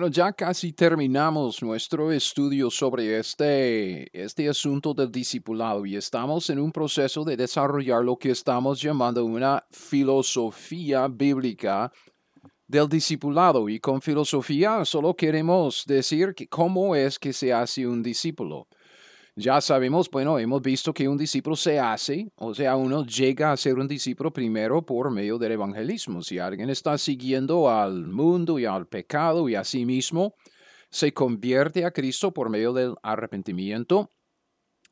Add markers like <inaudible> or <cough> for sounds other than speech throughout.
Bueno, ya casi terminamos nuestro estudio sobre este, este asunto del discipulado y estamos en un proceso de desarrollar lo que estamos llamando una filosofía bíblica del discipulado. Y con filosofía solo queremos decir que cómo es que se hace un discípulo. Ya sabemos, bueno, hemos visto que un discípulo se hace, o sea, uno llega a ser un discípulo primero por medio del evangelismo. Si alguien está siguiendo al mundo y al pecado y a sí mismo, se convierte a Cristo por medio del arrepentimiento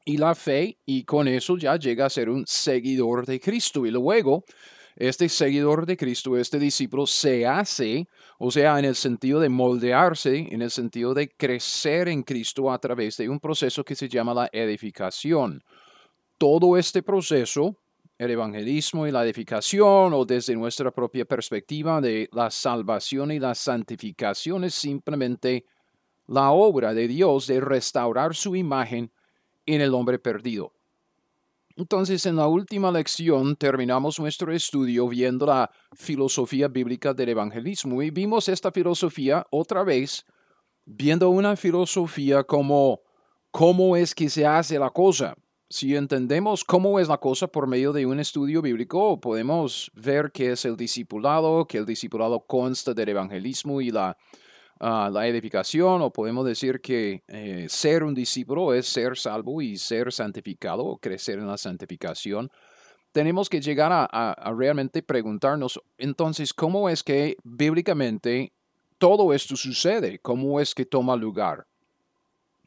y la fe, y con eso ya llega a ser un seguidor de Cristo. Y luego este seguidor de Cristo, este discípulo, se hace, o sea, en el sentido de moldearse, en el sentido de crecer en Cristo a través de un proceso que se llama la edificación. Todo este proceso, el evangelismo y la edificación, o desde nuestra propia perspectiva de la salvación y la santificación, es simplemente la obra de Dios de restaurar su imagen en el hombre perdido. Entonces, en la última lección terminamos nuestro estudio viendo la filosofía bíblica del evangelismo y vimos esta filosofía otra vez, viendo una filosofía como cómo es que se hace la cosa. Si entendemos cómo es la cosa por medio de un estudio bíblico, podemos ver qué es el discipulado, que el discipulado consta del evangelismo y la la edificación, o podemos decir que eh, ser un discípulo es ser salvo y ser santificado o crecer en la santificación. Tenemos que llegar a, realmente preguntarnos, entonces, ¿cómo es que bíblicamente todo esto sucede? ¿Cómo es que toma lugar?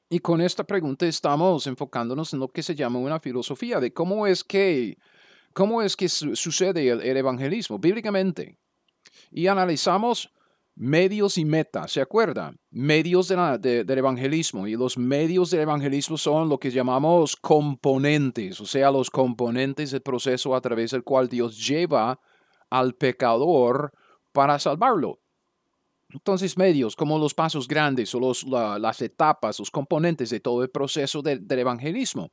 Y con esta pregunta estamos enfocándonos en lo que se llama una filosofía de cómo es que, cómo es que sucede el evangelismo bíblicamente. Y analizamos medios y metas, ¿se acuerdan? Medios del evangelismo. Y los medios del evangelismo son lo que llamamos componentes, o sea, los componentes del proceso a través del cual Dios lleva al pecador para salvarlo. Entonces, medios como los pasos grandes o los, las etapas, los componentes de todo el proceso del evangelismo.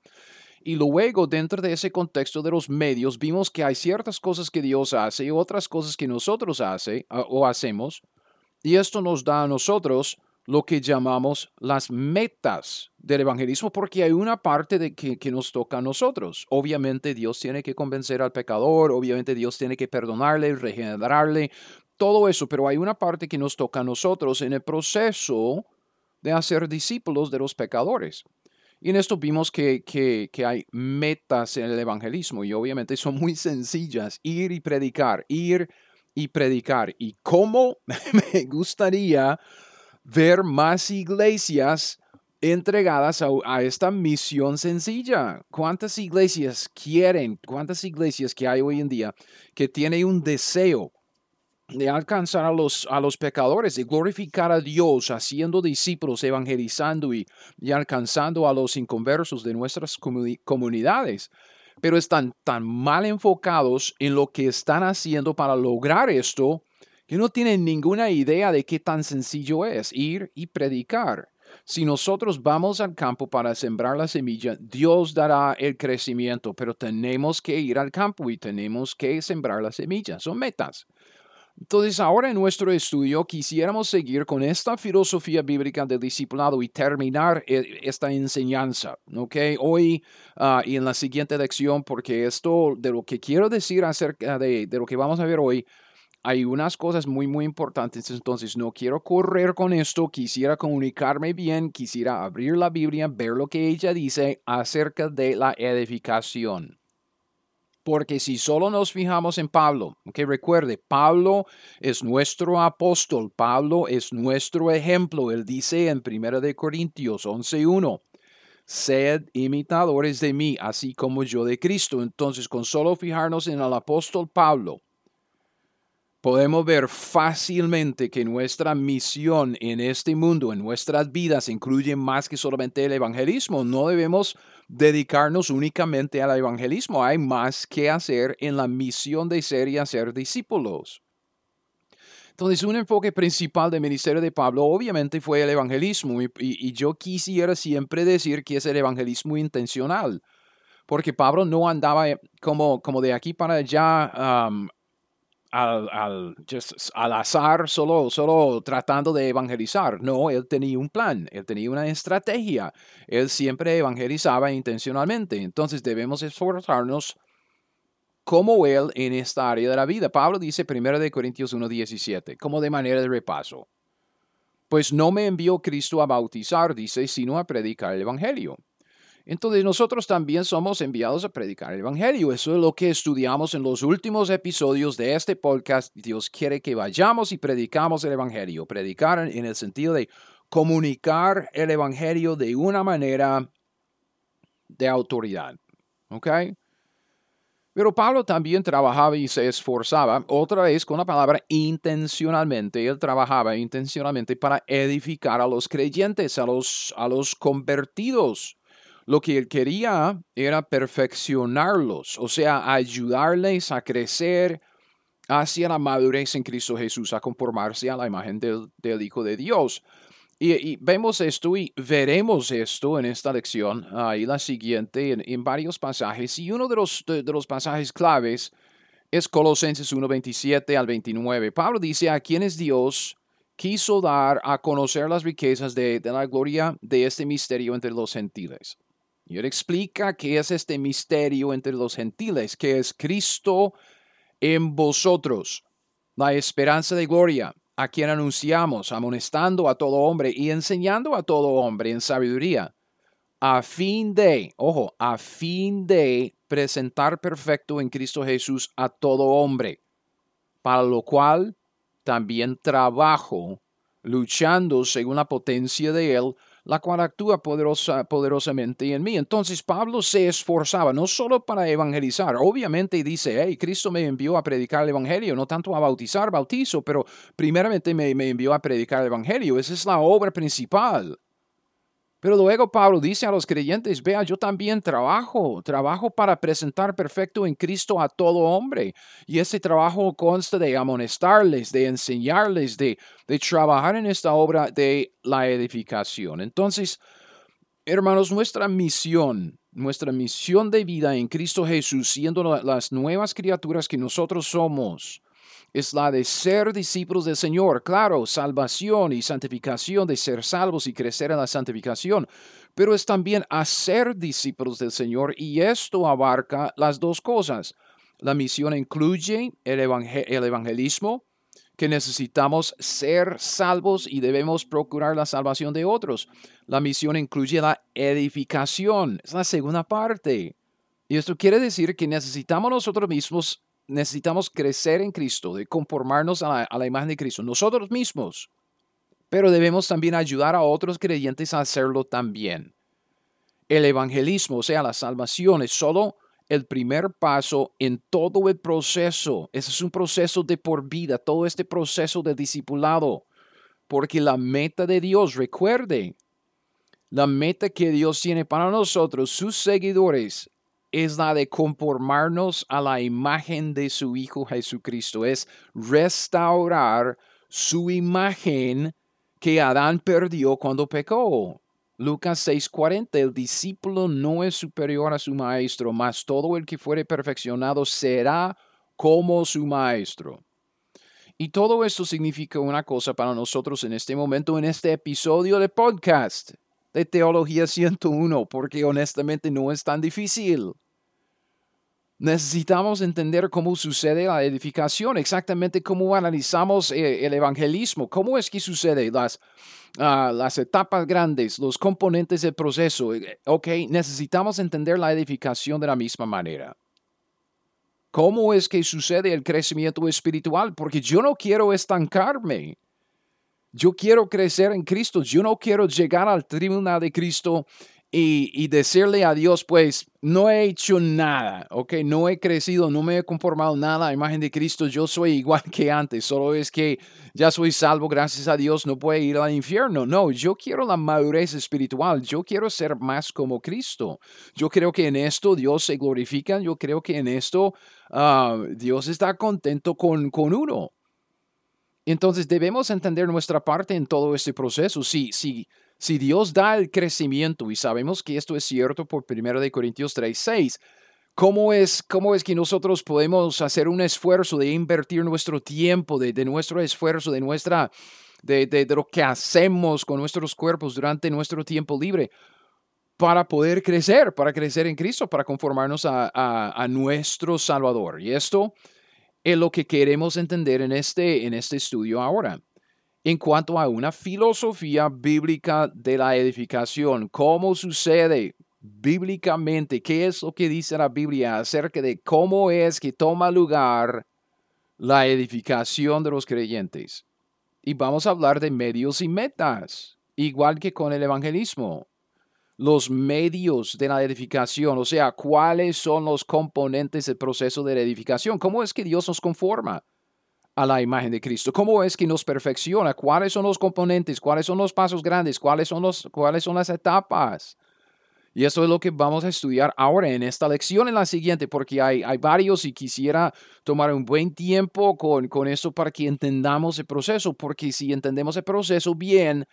Y luego, dentro de ese contexto de los medios, vimos que hay ciertas cosas que Dios hace y otras cosas que nosotros hace o hacemos y esto nos da a nosotros lo que llamamos las metas del evangelismo, porque hay una parte de que, que, nos toca a nosotros. Obviamente Dios tiene que convencer al pecador, obviamente Dios tiene que perdonarle, regenerarle, todo eso, pero hay una parte que nos toca a nosotros en el proceso de hacer discípulos de los pecadores. Y en esto vimos que, que, que, hay metas en el evangelismo y obviamente son muy sencillas. Ir y predicar, ir predicar. Y cómo <laughs> me gustaría ver más iglesias entregadas a, esta misión sencilla. ¿Cuántas iglesias quieren, cuántas iglesias que hay hoy en día que tienen un deseo de alcanzar a los, a los pecadores, de glorificar a Dios, haciendo discípulos, evangelizando y, y alcanzando a los inconversos de nuestras comunidades? Pero están tan mal enfocados en lo que están haciendo para lograr esto que no tienen ninguna idea de qué tan sencillo es ir y predicar. Si nosotros vamos al campo para sembrar la semilla, Dios dará el crecimiento, pero tenemos que ir al campo y tenemos que sembrar la semilla. Son metas. Entonces, ahora en nuestro estudio quisiéramos seguir con esta filosofía bíblica del discipulado y terminar eh, esta enseñanza, ¿ok? Hoy ah, y en la siguiente lección, porque esto de lo que quiero decir acerca de, de lo que vamos a ver hoy, hay unas cosas muy, muy importantes, entonces no quiero correr con esto, quisiera comunicarme bien, quisiera abrir la Biblia, ver lo que ella dice acerca de la edificación. Porque si solo nos fijamos en Pablo, que recuerde, Pablo es nuestro apóstol, Pablo es nuestro ejemplo. Él dice en 1 de Corintios 11:1, sed imitadores de mí, así como yo de Cristo. Entonces, con solo fijarnos en el apóstol Pablo, podemos ver fácilmente que nuestra misión en este mundo, en nuestras vidas, incluye más que solamente el evangelismo. No debemos dedicarnos únicamente al evangelismo. Hay más que hacer en la misión de ser y hacer discípulos. Entonces, un enfoque principal del ministerio de Pablo obviamente fue el evangelismo y, yo quisiera siempre decir que es el evangelismo intencional, porque Pablo no andaba como, como de aquí para allá al, al, al, azar, solo, solo tratando de evangelizar. No, él tenía un plan, él tenía una estrategia. Él siempre evangelizaba intencionalmente. Entonces debemos esforzarnos como él en esta área de la vida. Pablo dice 1 Corintios 1.17, como de manera de repaso. Pues no me envió Cristo a bautizar, dice, sino a predicar el Evangelio. Entonces nosotros también somos enviados a predicar el Evangelio. Eso es lo que estudiamos en los últimos episodios de este podcast. Dios quiere que vayamos y predicamos el Evangelio. Predicar en el sentido de comunicar el Evangelio de una manera de autoridad. ¿Ok? Pero Pablo también trabajaba y se esforzaba, otra vez con la palabra intencionalmente, él trabajaba intencionalmente para edificar a los creyentes, a los, a los convertidos. Lo que él quería era perfeccionarlos, o sea, ayudarles a crecer hacia la madurez en Cristo Jesús, a conformarse a la imagen del, Hijo de Dios. Y, vemos esto y veremos esto en esta lección y la siguiente en, varios pasajes. Y uno de los, de, los pasajes claves es Colosenses 1, 27 al 29. Pablo dice, a quienes Dios quiso dar a conocer las riquezas de, de la gloria de este misterio entre los gentiles. Y él explica qué es este misterio entre los gentiles, que es Cristo en vosotros, la esperanza de gloria a quien anunciamos, amonestando a todo hombre y enseñando a todo hombre en sabiduría, a fin de, ojo, a fin de presentar perfecto en Cristo Jesús a todo hombre, para lo cual también trabajo luchando según la potencia de Él la cual actúa poderosa, poderosamente en mí. Entonces Pablo se esforzaba no solo para evangelizar, obviamente dice, hey, Cristo me envió a predicar el Evangelio, no tanto a bautizar, bautizo, pero primeramente me, me envió a predicar el Evangelio. Esa es la obra principal. Pero luego Pablo dice a los creyentes, vea, yo también trabajo, trabajo para presentar perfecto en Cristo a todo hombre. Y ese trabajo consta de amonestarles, de enseñarles, de, de trabajar en esta obra de la edificación. Entonces, hermanos, nuestra misión, nuestra misión de vida en Cristo Jesús, siendo las nuevas criaturas que nosotros somos, es la de ser discípulos del Señor. Claro, salvación y santificación, de ser salvos y crecer en la santificación, pero es también hacer discípulos del Señor y esto abarca las dos cosas. La misión incluye el, el evangelismo, que necesitamos ser salvos y debemos procurar la salvación de otros. La misión incluye la edificación, es la segunda parte. Y esto quiere decir que necesitamos nosotros mismos necesitamos crecer en Cristo, de conformarnos a la, imagen de Cristo, nosotros mismos, pero debemos también ayudar a otros creyentes a hacerlo también. El evangelismo, o sea, la salvación, es solo el primer paso en todo el proceso. Ese es un proceso de por vida, todo este proceso de discipulado. Porque la meta de Dios, recuerde, la meta que Dios tiene para nosotros, sus seguidores, es la de conformarnos a la imagen de su Hijo Jesucristo, es restaurar su imagen que Adán perdió cuando pecó. Lucas 6:40, el discípulo no es superior a su maestro, mas todo el que fuere perfeccionado será como su maestro. Y todo esto significa una cosa para nosotros en este momento, en este episodio de podcast de Teología 101, porque honestamente no es tan difícil. Necesitamos entender cómo sucede la edificación, exactamente cómo analizamos eh, el evangelismo, cómo es que sucede las, ah, las etapas grandes, los componentes del proceso. Eh, ok, necesitamos entender la edificación de la misma manera. ¿Cómo es que sucede el crecimiento espiritual? Porque yo no quiero estancarme. Yo quiero crecer en Cristo. Yo no quiero llegar al tribunal de Cristo y, decirle a Dios, pues no he hecho nada, ¿ok? No he crecido, no me he conformado nada a imagen de Cristo, yo soy igual que antes, solo es que ya soy salvo, gracias a Dios, no puedo ir al infierno. No, yo quiero la madurez espiritual, yo quiero ser más como Cristo. Yo creo que en esto Dios se glorifica, yo creo que en esto ah, Dios está contento con, con uno. Entonces debemos entender nuestra parte en todo este proceso. Si, si, si Dios da el crecimiento, y sabemos que esto es cierto por 1 Corintios 3, 6, ¿cómo es, ¿cómo es que nosotros podemos hacer un esfuerzo de invertir nuestro tiempo, de, nuestro esfuerzo, de, nuestra, de, de, lo que hacemos con nuestros cuerpos durante nuestro tiempo libre? para poder crecer, para crecer en Cristo, para conformarnos a, a, a nuestro Salvador. Y esto es lo que queremos entender en este, en este estudio ahora. En cuanto a una filosofía bíblica de la edificación, ¿cómo sucede bíblicamente? ¿Qué es lo que dice la Biblia acerca de cómo es que toma lugar la edificación de los creyentes? Y vamos a hablar de medios y metas, igual que con el evangelismo los medios de la edificación, o sea, cuáles son los componentes del proceso de la edificación, cómo es que Dios nos conforma a la imagen de Cristo, cómo es que nos perfecciona, cuáles son los componentes, cuáles son los pasos grandes, cuáles son, los, cuáles son las etapas. Y eso es lo que vamos a estudiar ahora en esta lección, en la siguiente, porque hay, hay varios y quisiera tomar un buen tiempo con, con esto para que entendamos el proceso, porque si entendemos el proceso bien,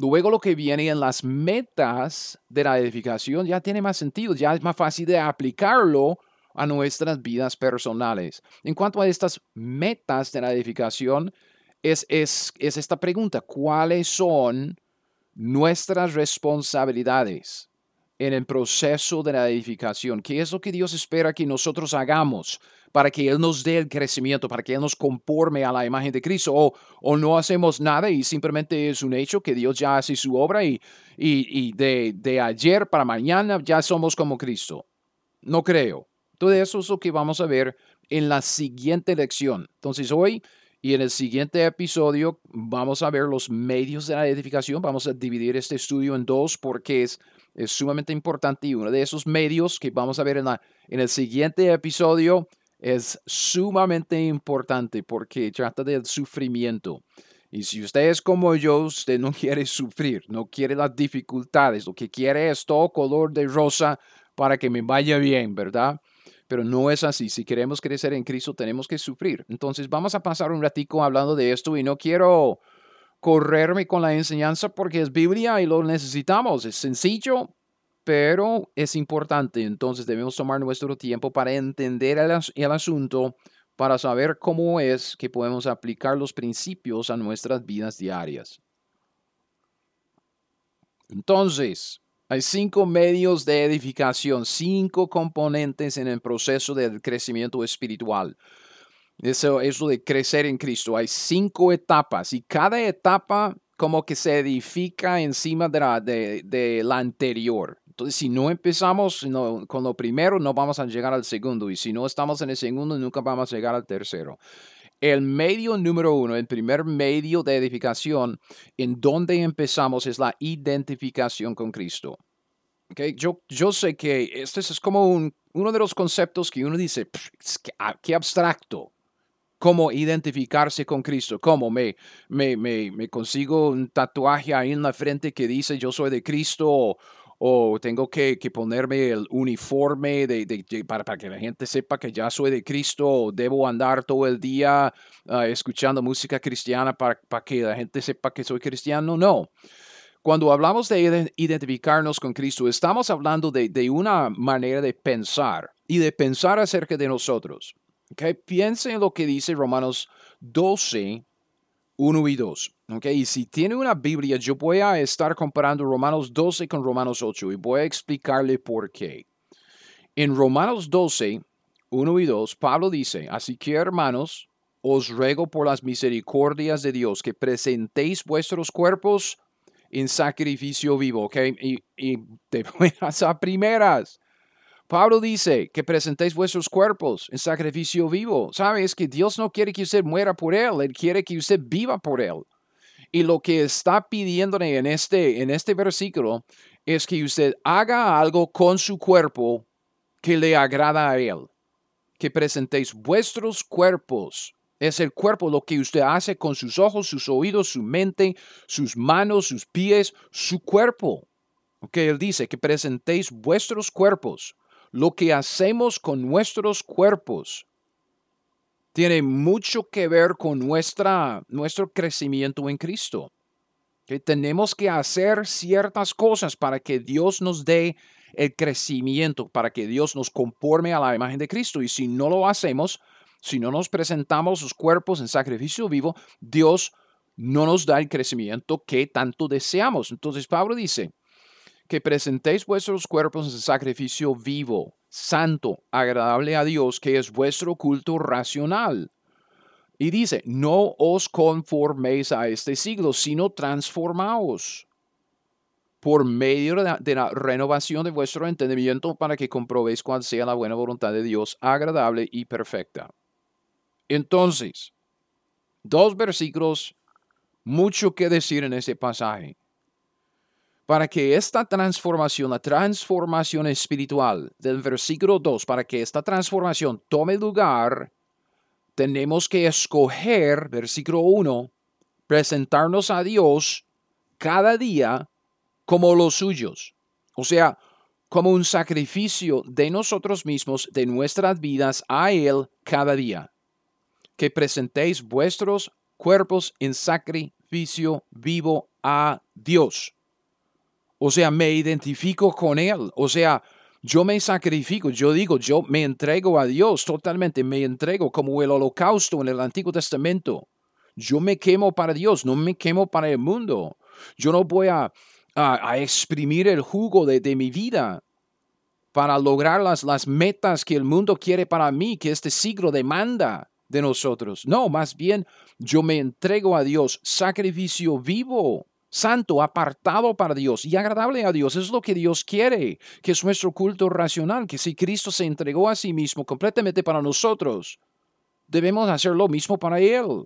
Luego lo que viene en las metas de la edificación ya tiene más sentido, ya es más fácil de aplicarlo a nuestras vidas personales. En cuanto a estas metas de la edificación, es, es, es esta pregunta, ¿cuáles son nuestras responsabilidades? en el proceso de la edificación. ¿Qué es lo que Dios espera que nosotros hagamos para que Él nos dé el crecimiento, para que Él nos conforme a la imagen de Cristo? O, o no hacemos nada y simplemente es un hecho que Dios ya hace su obra y, y, de, de ayer para mañana ya somos como Cristo. No creo. Todo eso es lo que vamos a ver en la siguiente lección. Entonces hoy y en el siguiente episodio vamos a ver los medios de la edificación. Vamos a dividir este estudio en dos porque es es sumamente importante y uno de esos medios que vamos a ver en, la, en el siguiente episodio es sumamente importante porque trata del sufrimiento. Y si usted es como yo, usted no <laughs> quiere sufrir, no quiere las dificultades, lo que quiere es todo color de rosa para que me vaya bien, ¿verdad? Pero no es así. Si queremos crecer en Cristo, tenemos que sufrir. Entonces vamos a pasar un ratico hablando de esto y no quiero correrme con la enseñanza porque es Biblia y lo necesitamos. Es sencillo, pero es importante. Entonces debemos tomar nuestro tiempo para entender el, asunto, para saber cómo es que podemos aplicar los principios a nuestras vidas diarias. Entonces, hay cinco medios de edificación, cinco componentes en el proceso del crecimiento espiritual. Eso, eso de crecer en Cristo. Hay cinco etapas y cada etapa como que se edifica encima de la, de, la anterior. Entonces, si no empezamos con lo primero, no vamos a llegar al segundo. Y si no estamos en el segundo, nunca vamos a llegar al tercero. El medio número uno, el primer medio de edificación en donde empezamos es la identificación con Cristo. Okay? Yo, yo sé que este es como un, uno de los conceptos que uno dice, ah, qué abstracto cómo identificarse con Cristo, cómo me, me, me, consigo un tatuaje ahí en la frente que dice yo soy de Cristo o, tengo que, ponerme el uniforme de, para, para, que la gente sepa que ya soy de Cristo o debo andar todo el día ah, escuchando música cristiana para, para que la gente sepa que soy cristiano. No. Cuando hablamos de identificarnos con Cristo, estamos hablando de, de una manera de pensar y de pensar acerca de nosotros. Okay, piensen en lo que dice Romanos 12, 1 y 2. Okay, y si tiene una Biblia, yo voy a estar comparando Romanos 12 con Romanos 8 y voy a explicarle por qué. En Romanos 12, 1 y 2, Pablo dice, así que hermanos, os ruego por las misericordias de Dios que presentéis vuestros cuerpos en sacrificio vivo, ¿ok? Y, y de buenas <laughs> a primeras, Pablo dice que presentéis vuestros cuerpos en sacrificio vivo. ¿Sabes que Dios no quiere que usted muera por Él, Él quiere que usted viva por Él. Y lo que está pidiéndole en este, en este versículo es que usted haga algo con su cuerpo que le agrada a Él. Que presentéis vuestros cuerpos. Es el cuerpo lo que usted hace con sus ojos, sus oídos, su mente, sus manos, sus pies, su cuerpo. Que Él dice que presentéis vuestros cuerpos. Lo que hacemos con nuestros cuerpos tiene mucho que ver con nuestra, nuestro crecimiento en Cristo. Que tenemos que hacer ciertas cosas para que Dios nos dé el crecimiento, para que Dios nos conforme a la imagen de Cristo. Y si no lo hacemos, si no nos presentamos los cuerpos en sacrificio vivo, Dios no nos da el crecimiento que tanto deseamos. Entonces Pablo dice que presentéis vuestros cuerpos en sacrificio vivo, santo, agradable a Dios, que es vuestro culto racional. Y dice, no os conforméis a este siglo, sino transformaos por medio de la, renovación de vuestro entendimiento para que comprobéis cuál sea la buena voluntad de Dios, agradable y perfecta. Entonces, dos versículos, mucho que decir en ese pasaje. Para que esta transformación, la transformación espiritual del versículo 2, para que esta transformación tome lugar, tenemos que escoger, versículo 1, presentarnos a Dios cada día como los suyos. O sea, como un sacrificio de nosotros mismos, de nuestras vidas a Él cada día. Que presentéis vuestros cuerpos en sacrificio vivo a Dios. O sea, me identifico con Él. O sea, yo me sacrifico, yo digo, yo me entrego a Dios totalmente, me entrego como el holocausto en el Antiguo Testamento. Yo me quemo para Dios, no me quemo para el mundo. Yo no voy a, a, exprimir el jugo de, de, mi vida para lograr las, las metas que el mundo quiere para mí, que este siglo demanda de nosotros. No, más bien yo me entrego a Dios, sacrificio vivo santo, apartado para Dios y agradable a Dios. Es lo que Dios quiere, que es nuestro culto racional, que si Cristo se entregó a sí mismo completamente para nosotros, debemos hacer lo mismo para Él.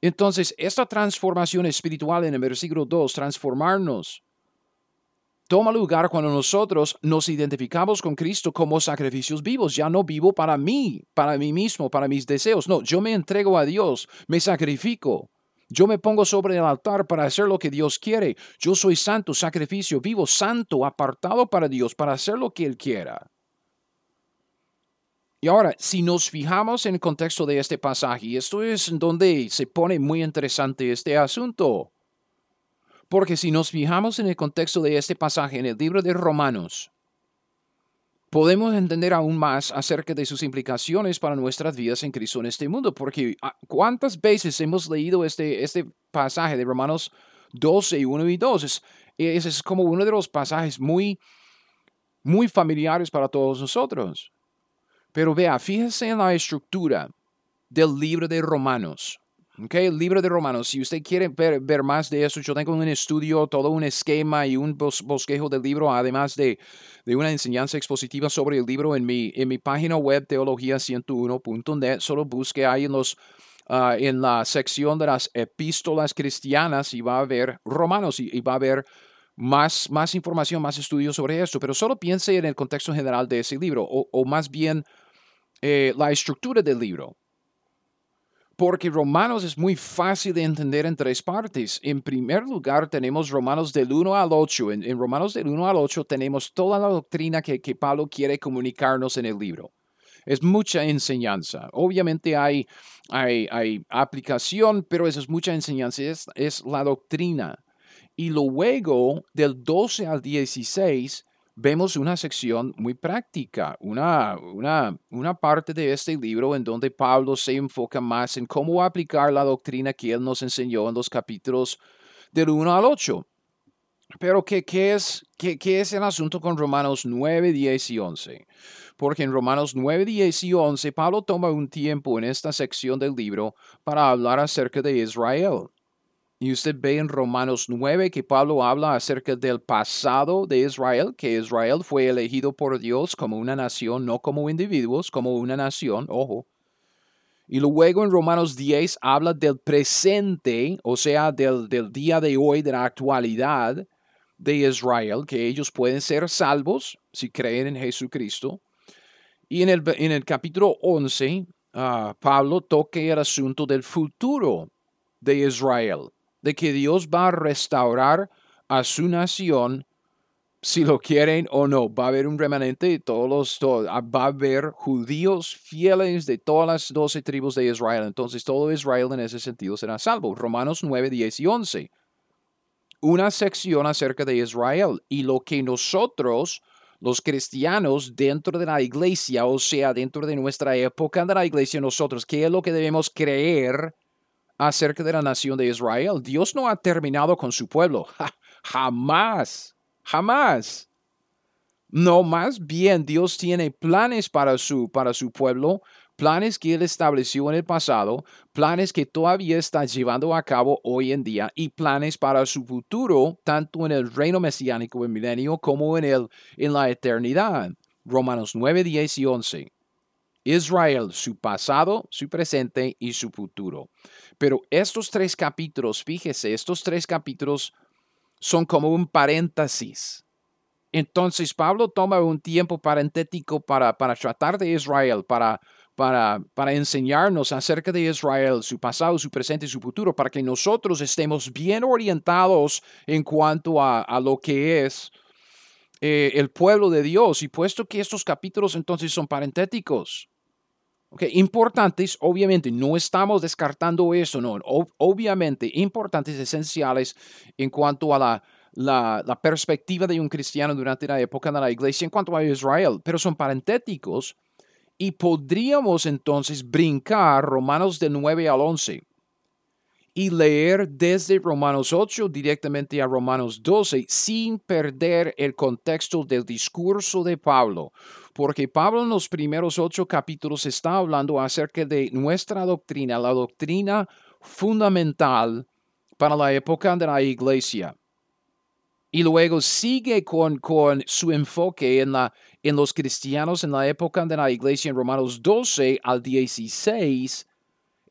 Entonces, esta transformación espiritual en el versículo 2, transformarnos, toma lugar cuando nosotros nos identificamos con Cristo como sacrificios vivos. Ya no vivo para mí, para mí mismo, para mis deseos. No, yo me entrego a Dios, me sacrifico yo me pongo sobre el altar para hacer lo que Dios quiere. Yo soy santo, sacrificio vivo, santo, apartado para Dios, para hacer lo que Él quiera. Y ahora, si nos fijamos en el contexto de este pasaje, esto es donde se pone muy interesante este asunto. Porque si nos fijamos en el contexto de este pasaje en el libro de Romanos, podemos entender aún más acerca de sus implicaciones para nuestras vidas en Cristo en este mundo, porque ah, ¿cuántas veces hemos leído este, este pasaje de Romanos 12, 1 y 2? Es, es, como uno de los pasajes muy, muy familiares para todos nosotros. Pero vea, fíjese en la estructura del libro de Romanos. Okay, el libro de Romanos, si usted quiere ver, más de eso, yo tengo un estudio, todo un esquema y un bosquejo del libro, además de, de, una enseñanza expositiva sobre el libro en mi, en mi página web teología101.net. Solo busque ahí en, los, ah, en la sección de las epístolas cristianas y va a ver Romanos y, va a haber más, más información, más estudios sobre esto. Pero solo piense en el contexto general de ese libro o, o más bien eh, la estructura del libro porque Romanos es muy fácil de entender en tres partes. En primer lugar, tenemos Romanos del 1 al 8. En, Romanos del 1 al 8 tenemos toda la doctrina que, que, Pablo quiere comunicarnos en el libro. Es mucha enseñanza. Obviamente hay, hay, hay aplicación, pero eso es mucha enseñanza. Es, es la doctrina. Y luego, del 12 al 16, vemos una sección muy práctica, una, una, una, parte de este libro en donde Pablo se enfoca más en cómo aplicar la doctrina que él nos enseñó en los capítulos del 1 al 8. Pero ¿qué, qué es, qué, qué es el asunto con Romanos 9, 10 y 11? Porque en Romanos 9, 10 y 11 Pablo toma un tiempo en esta sección del libro para hablar acerca de Israel. Y usted ve en Romanos 9 que Pablo habla acerca del pasado de Israel, que Israel fue elegido por Dios como una nación, no como individuos, como una nación, ojo. Y luego en Romanos 10 habla del presente, o sea, del, del día de hoy, de la actualidad, de Israel, que ellos pueden ser salvos si creen en Jesucristo. Y en el, en el capítulo 11, ah, Pablo toca el asunto del futuro de Israel, de que Dios va a restaurar a su nación si lo quieren o no. Va a haber un remanente todos los, ah, va a haber judíos fieles de todas las doce tribus de Israel. Entonces todo Israel en ese sentido será salvo. Romanos 9, 10 y 11. Una sección acerca de Israel y lo que nosotros, los cristianos dentro de la iglesia, o sea, dentro de nuestra época de la iglesia, nosotros, ¿qué es lo que debemos creer acerca de la nación de Israel? Dios no ha terminado con su pueblo. <laughs> jamás Jamás. No, más bien Dios tiene planes para su, para su pueblo, planes que Él estableció en el pasado, planes que todavía está llevando a cabo hoy en día y planes para su futuro, tanto en el reino mesiánico, el milenio, como en, el, en la eternidad. Romanos 9, 10 y 11. Israel, su pasado, su presente y su futuro. Pero estos tres capítulos, fíjese, estos tres capítulos son como un paréntesis. Entonces Pablo toma un tiempo parentético para, para tratar de Israel, para, para, para enseñarnos acerca de Israel, su pasado, su presente y su futuro, para que nosotros estemos bien orientados en cuanto a, lo que es eh, el pueblo de Dios. Y puesto que estos capítulos entonces son parentéticos, Okay, importantes, obviamente, no estamos descartando eso, no, obviamente, importantes, esenciales en cuanto a la, la, perspectiva de un cristiano durante la época de la iglesia en cuanto a Israel, pero son parentéticos y podríamos entonces brincar Romanos de 9 al 11 y leer desde Romanos 8 directamente a Romanos 12 sin perder el contexto del discurso de Pablo, porque Pablo en los primeros ocho capítulos está hablando acerca de nuestra doctrina, la doctrina fundamental para la época de la iglesia. Y luego sigue con, con su enfoque en, la, en los cristianos en la época de la iglesia en Romanos 12 al 16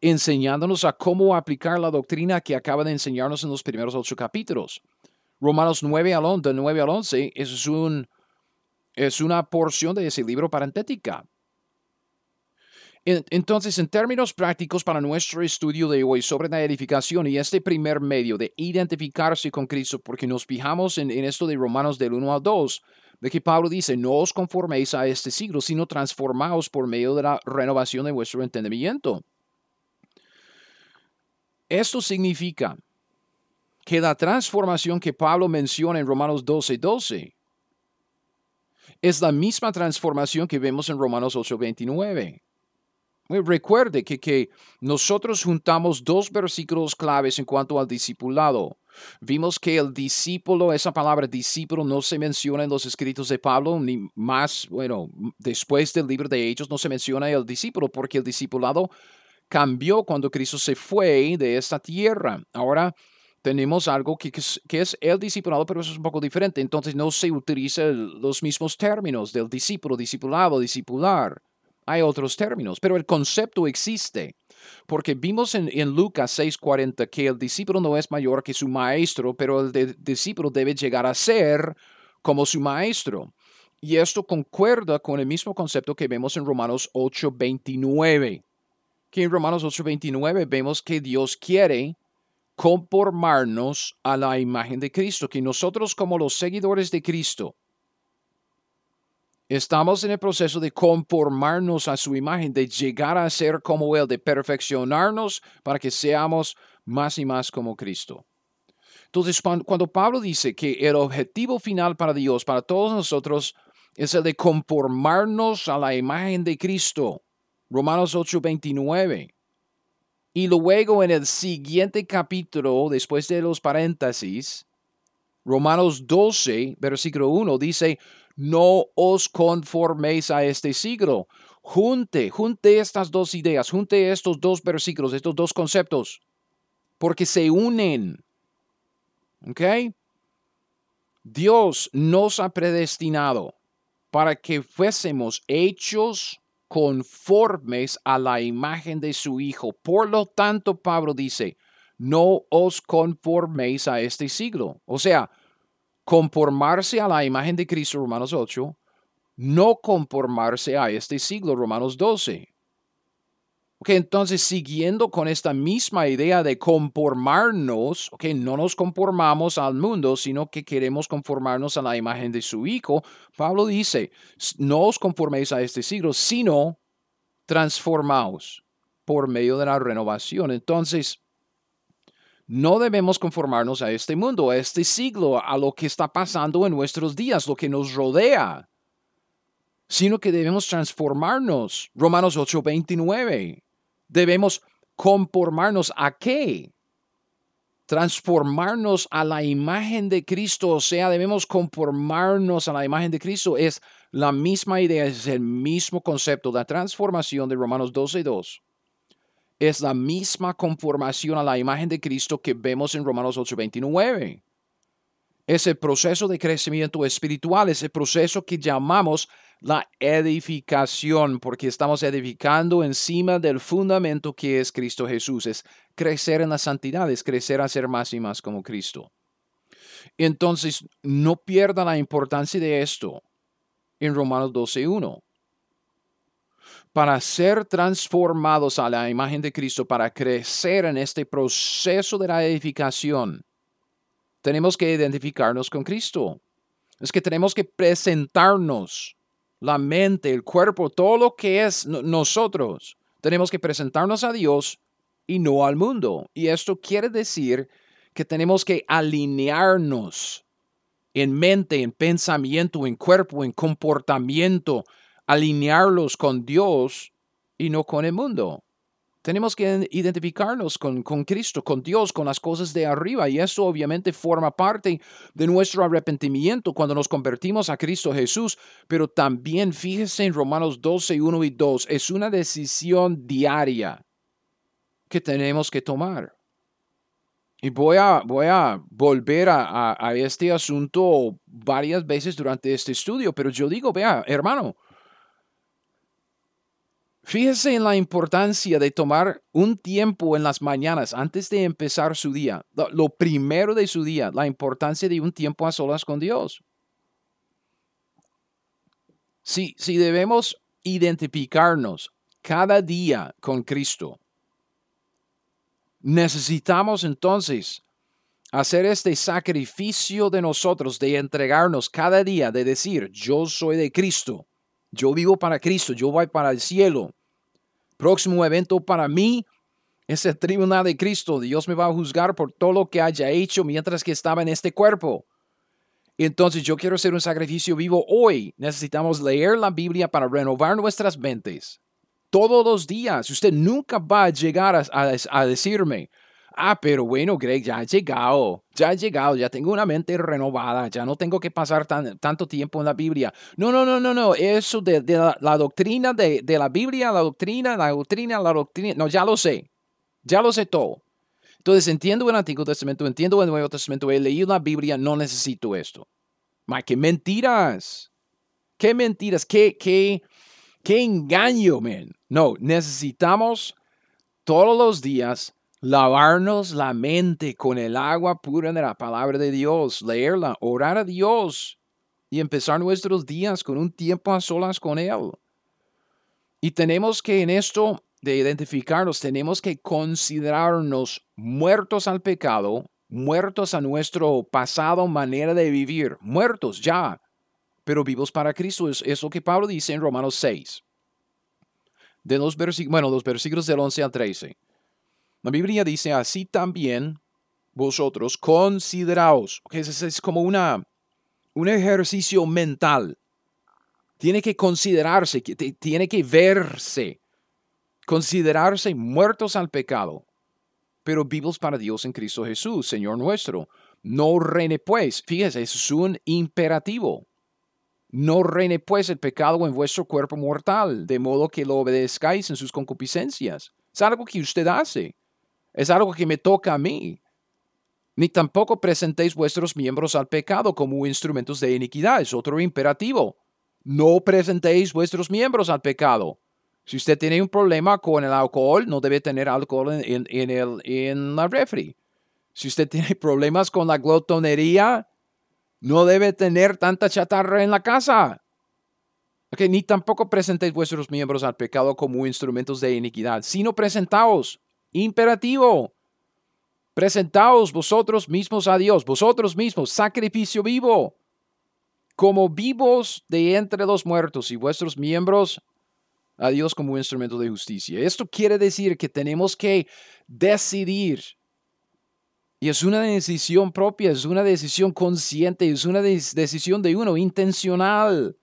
enseñándonos a cómo aplicar la doctrina que acaba de enseñarnos en los primeros ocho capítulos. Romanos 9 al 11, 9 al 11 es, un, es una porción de ese libro parentética. Entonces, en términos prácticos para nuestro estudio de hoy sobre la edificación y este primer medio de identificarse con Cristo, porque nos fijamos en, en esto de Romanos del 1 al 2, de que Pablo dice, no os conforméis a este siglo, sino transformaos por medio de la renovación de vuestro entendimiento. Esto significa que la transformación que Pablo menciona en Romanos 12, 12 es la misma transformación que vemos en Romanos 8, 29. Recuerde que, que nosotros juntamos dos versículos claves en cuanto al discipulado. Vimos que el discípulo, esa palabra discípulo no se menciona en los escritos de Pablo, ni más, bueno, después del libro de Hechos no se menciona el discípulo, porque el discipulado cambió cuando Cristo se fue de esta tierra. Ahora tenemos algo que, es, el discipulado, pero eso es un poco diferente. Entonces no se utilizan los mismos términos del discípulo, discipulado, discipular. Hay otros términos, pero el concepto existe. Porque vimos en, en Lucas 6:40 que el discípulo no es mayor que su maestro, pero el discípulo debe llegar a ser como su maestro. Y esto concuerda con el mismo concepto que vemos en Romanos 8:29 que en Romanos 8:29 vemos que Dios quiere conformarnos a la imagen de Cristo, que nosotros como los seguidores de Cristo estamos en el proceso de conformarnos a su imagen, de llegar a ser como Él, de perfeccionarnos para que seamos más y más como Cristo. Entonces, cuando Pablo dice que el objetivo final para Dios, para todos nosotros, es el de conformarnos a la imagen de Cristo, Romanos 8:29. Y luego en el siguiente capítulo, después de los paréntesis, Romanos 12, versículo 1 dice, no os conforméis a este siglo. Junte, junte estas dos ideas, junte estos dos versículos, estos dos conceptos, porque se unen. ¿Ok? Dios nos ha predestinado para que fuésemos hechos conformes a la imagen de su Hijo. Por lo tanto, Pablo dice, no os conforméis a este siglo. O sea, conformarse a la imagen de Cristo, Romanos 8, no conformarse a este siglo, Romanos 12. Okay, entonces, siguiendo con esta misma idea de conformarnos, okay, no nos conformamos al mundo, sino que queremos conformarnos a la imagen de su Hijo, Pablo dice, no os conforméis a este siglo, sino transformaos por medio de la renovación. Entonces, no debemos conformarnos a este mundo, a este siglo, a lo que está pasando en nuestros días, lo que nos rodea, sino que debemos transformarnos. Romanos 8:29 debemos conformarnos a qué? Transformarnos a la imagen de Cristo, o sea, debemos conformarnos a la imagen de Cristo. Es la misma idea, es el mismo concepto. La transformación de Romanos 12.2 es la misma conformación a la imagen de Cristo que vemos en Romanos 8.29. Es el proceso de crecimiento espiritual, es el proceso que llamamos la edificación, porque estamos edificando encima del fundamento que es Cristo Jesús. Es crecer en la santidad, es crecer a ser más y más como Cristo. Entonces, no pierda la importancia de esto en Romanos 12.1. Para ser transformados a la imagen de Cristo, para crecer en este proceso de la edificación, tenemos que identificarnos con Cristo. Es que tenemos que presentarnos la mente, el cuerpo, todo lo que es nosotros. Tenemos que presentarnos a Dios y no al mundo. Y esto quiere decir que tenemos que alinearnos en mente, en pensamiento, en cuerpo, en comportamiento, alinearlos con Dios y no con el mundo. Tenemos que identificarnos con, con, Cristo, con Dios, con las cosas de arriba. Y eso obviamente forma parte de nuestro arrepentimiento cuando nos convertimos a Cristo Jesús. Pero también fíjese en Romanos 12, 1 y 2. Es una decisión diaria que tenemos que tomar. Y voy a, voy a volver a, a este asunto varias veces durante este estudio. Pero yo digo, vea, hermano, Fíjese en la importancia de tomar un tiempo en las mañanas antes de empezar su día. Lo primero de su día, la importancia de un tiempo a solas con Dios. Si, si debemos identificarnos cada día con Cristo, necesitamos entonces hacer este sacrificio de nosotros, de entregarnos cada día, de decir, yo soy de Cristo yo vivo para Cristo, yo voy para el cielo. Próximo evento para mí es el tribunal de Cristo. Dios me va a juzgar por todo lo que haya hecho mientras que estaba en este cuerpo. Entonces yo quiero hacer un sacrificio vivo hoy. Necesitamos leer la Biblia para renovar nuestras mentes. Todos los días. Usted nunca va a llegar a, a decirme, Ah, pero bueno, Greg, ya ha llegado, ya ha llegado, ya tengo una mente renovada, ya no tengo que pasar tanto tiempo en la Biblia. No, no, no, no, no, eso de, la, doctrina de, de, la Biblia, la doctrina, la doctrina, la doctrina, no, ya lo sé, ya lo sé todo. Entonces entiendo el Antiguo Testamento, entiendo el Nuevo Testamento, he leído la Biblia, no necesito esto. Ma, qué mentiras, qué mentiras, qué, qué, qué engaño, man. No, necesitamos todos los días lavarnos la mente con el agua pura de la palabra de Dios, leerla, orar a Dios y empezar nuestros días con un tiempo a solas con Él. Y tenemos que en esto de identificarnos, tenemos que considerarnos muertos al pecado, muertos a nuestro pasado manera de vivir, muertos ya, pero vivos para Cristo. Es, lo que Pablo dice en Romanos 6. De bueno, los versículos del 11 al 13. La Biblia dice así también vosotros consideraos. que es, como una, un ejercicio mental. Tiene que considerarse, tiene que verse, considerarse muertos al pecado, pero vivos para Dios en Cristo Jesús, Señor nuestro. No reine pues, fíjese, es un imperativo. No reine pues el pecado en vuestro cuerpo mortal, de modo que lo obedezcáis en sus concupiscencias. Es algo que usted hace. Es algo que me toca a mí. Ni tampoco presentéis vuestros miembros al pecado como instrumentos de iniquidad. Es otro imperativo. No presentéis vuestros miembros al pecado. Si usted tiene un problema con el alcohol, no debe tener alcohol en, el, en la refri. Si usted tiene <laughs> problemas con la glotonería, no debe tener tanta chatarra en la casa. ni tampoco presentéis vuestros miembros al pecado como instrumentos de iniquidad, sino presentaos, imperativo, presentaos vosotros mismos a Dios, vosotros mismos, sacrificio vivo, como vivos de entre los muertos y vuestros miembros a Dios como instrumento de justicia. Esto quiere decir que tenemos que decidir y es una decisión propia, es una decisión consciente, es una decisión de uno, intencional.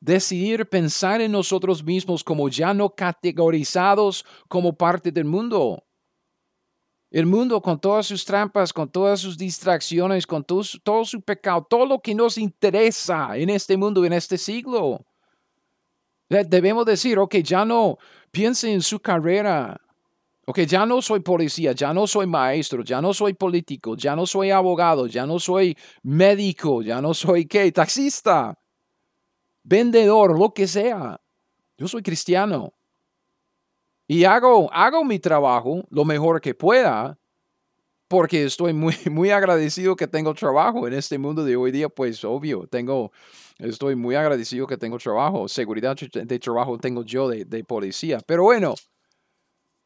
Decidir pensar en nosotros mismos como ya no categorizados como parte del mundo. El mundo con todas sus trampas, con todas sus distracciones, con todo, su pecado, todo lo que nos interesa en este mundo, en este siglo. Debemos decir, ok, ya no piense en su carrera, Ok, ya no soy policía, ya no soy maestro, ya no soy político, ya no soy abogado, ya no soy médico, ya no soy qué, taxista, vendedor, lo que sea. Yo soy cristiano. Y hago, hago mi trabajo lo mejor que pueda, porque estoy muy, <laughs> muy agradecido que tengo trabajo en este mundo de hoy día, pues obvio, tengo, estoy muy agradecido que tengo trabajo, seguridad de trabajo tengo yo de, de policía. Pero bueno,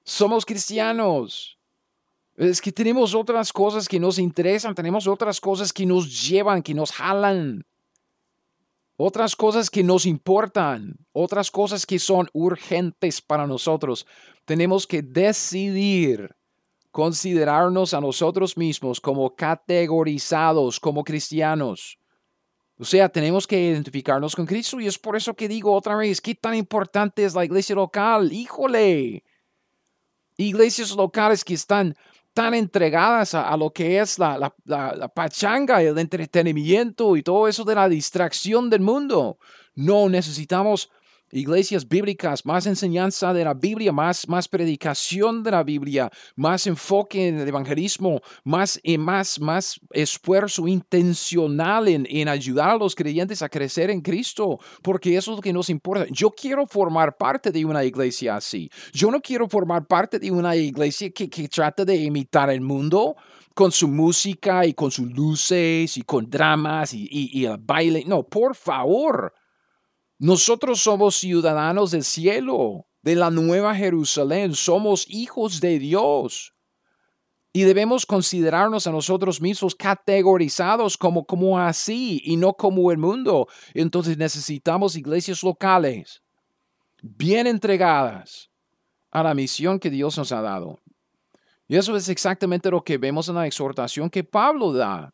somos cristianos. Es que tenemos otras cosas que nos interesan, tenemos otras cosas que nos llevan, que nos jalan. Otras cosas que nos importan, otras cosas que son urgentes para nosotros. Tenemos que decidir considerarnos a nosotros mismos como categorizados, como cristianos. O sea, tenemos que identificarnos con Cristo y es por eso que digo otra vez, ¿qué tan importante es la iglesia local? Híjole, iglesias locales que están tan entregadas a, lo que es la, la, la, la, pachanga, el entretenimiento y todo eso de la distracción del mundo. No necesitamos iglesias bíblicas, más enseñanza de la Biblia, más, más predicación de la Biblia, más enfoque en el evangelismo, más, y más, más esfuerzo intencional en, en ayudar a los creyentes a crecer en Cristo, porque eso es lo que nos importa. Yo quiero formar parte de una iglesia así. Yo no quiero formar parte de una iglesia que, que trata de imitar el mundo con su música y con sus luces y con dramas y, y el baile. No, por favor. Nosotros somos ciudadanos del cielo, de la nueva Jerusalén, somos hijos de Dios. Y debemos considerarnos a nosotros mismos categorizados como, como así y no como el mundo. Entonces necesitamos iglesias locales, bien entregadas a la misión que Dios nos ha dado. Y eso es exactamente lo que vemos en la exhortación que Pablo da.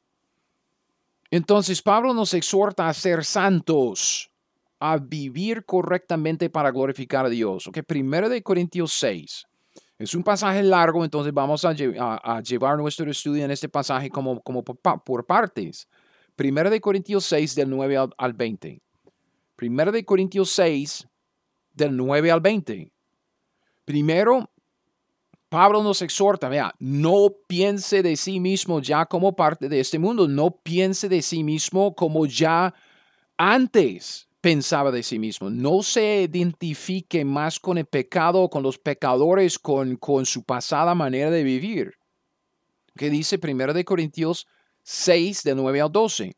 Entonces Pablo nos exhorta a ser santos a vivir correctamente para glorificar a Dios. Ok, primero de Corintios 6. Es un pasaje largo, entonces vamos a, llevar nuestro estudio en este pasaje como, por, partes. Primero de Corintios 6 del 9 al, 20. Primero de Corintios 6 del 9 al 20. Primero, Pablo nos exhorta, vea, no piense de sí mismo ya como parte de este mundo, no piense de sí mismo como ya antes pensaba de sí mismo. No se identifique más con el pecado, con los pecadores, con, con su pasada manera de vivir. Que dice 1 de Corintios 6, de 9 al 12.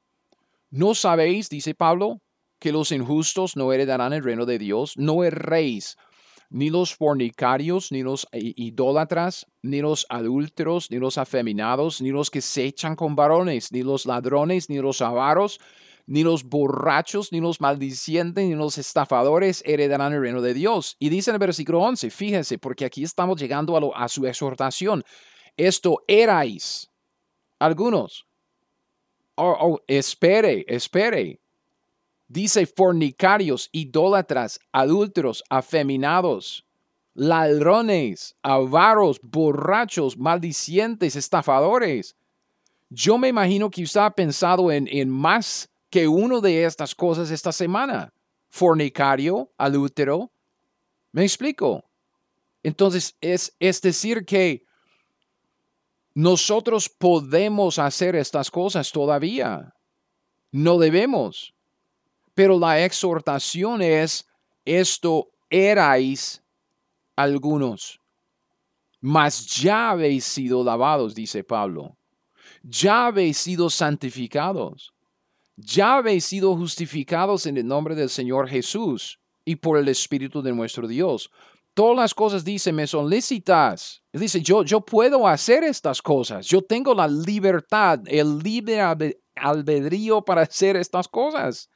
¿No sabéis, dice Pablo, que los injustos no heredarán el reino de Dios? No erréis, ni los fornicarios, ni los idólatras, ni los adúlteros, ni los afeminados, ni los que se echan con varones, ni los ladrones, ni los avaros, ni los borrachos, ni los maldicientes, ni los estafadores heredarán el reino de Dios. Y dice en el versículo 11, fíjense, porque aquí estamos llegando a, a su exhortación. Esto erais algunos. Oh, oh, espere, espere. Dice fornicarios, idólatras, adúlteros, afeminados, ladrones, avaros, borrachos, maldicientes, estafadores. Yo me imagino que usted ha pensado en, en más que uno de estas cosas esta semana. Fornicario, adúltero. ¿Me explico? Entonces, es, es decir que nosotros podemos hacer estas cosas todavía. No debemos. Pero la exhortación es, esto erais algunos, mas ya habéis sido lavados, dice Pablo. Ya habéis sido santificados ya habéis sido justificados en el nombre del Señor Jesús y por el Espíritu de nuestro Dios. Todas las cosas, dice, me son lícitas. Dice, yo, yo puedo hacer estas cosas. Yo tengo la libertad, el libre albedrío para hacer estas cosas.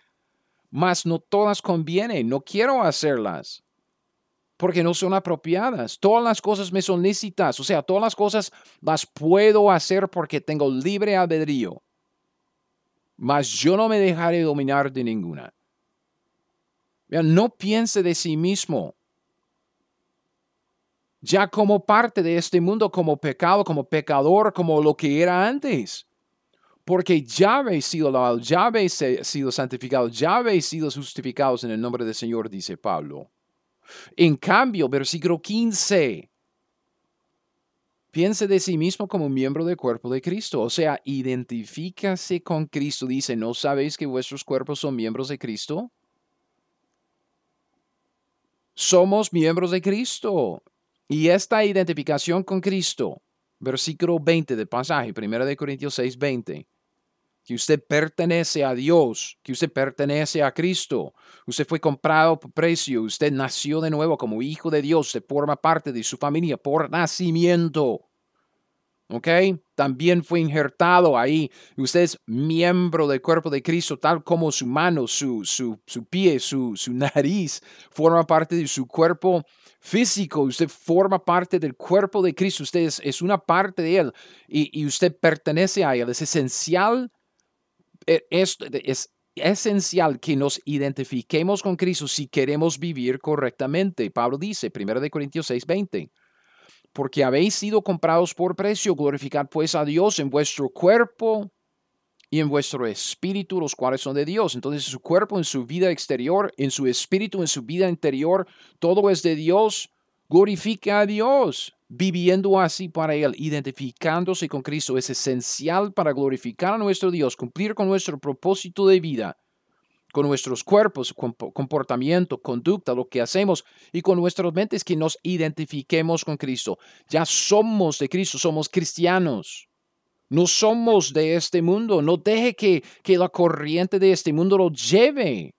Mas no todas convienen. No quiero hacerlas porque no son apropiadas. Todas las cosas me son lícitas. O sea, todas las cosas las puedo hacer porque tengo libre albedrío. Mas yo no me dejaré dominar de ninguna. No piense de sí mismo ya como parte de este mundo, como pecado, como pecador, como lo que era antes. Porque ya habéis sido lavados, ya habéis sido santificados, ya habéis sido justificados en el nombre del Señor, dice Pablo. En cambio, versículo 15, piense de sí mismo como miembro del cuerpo de Cristo. O sea, identifícase con Cristo. Dice, ¿no sabéis que vuestros cuerpos son miembros de Cristo? Somos miembros de Cristo. Y esta identificación con Cristo, versículo 20 del pasaje, 1 Corintios 6, 20, que usted pertenece a Dios, que usted pertenece a Cristo, usted fue comprado por precio, usted nació de nuevo como hijo de Dios, usted forma parte de su familia por nacimiento. ¿Ok? También fue injertado ahí. Usted es miembro del cuerpo de Cristo, tal como su mano, su, su, su pie, su, su <laughs> nariz forma parte de su cuerpo físico, usted forma parte del cuerpo de Cristo, usted es, una parte de Él y, usted pertenece a Él. Es esencial, e, es, es esencial que nos identifiquemos con Cristo si queremos vivir correctamente. Pablo dice, 1 Corintios 6, 20, porque habéis sido comprados por precio, glorificad pues a Dios en vuestro cuerpo y en vuestro espíritu, los cuales son de Dios. Entonces, en su cuerpo, en su vida exterior, en su espíritu, en su vida interior, todo es de Dios. Glorifica a Dios, viviendo así para Él, identificándose con Cristo. Es esencial para glorificar a nuestro Dios, cumplir con nuestro propósito de vida, con nuestros cuerpos, comportamiento, conducta, lo que hacemos y con nuestras mentes que nos identifiquemos con Cristo. Ya somos de Cristo, somos cristianos. No somos de este mundo. No deje que, que la corriente de este mundo lo lleve.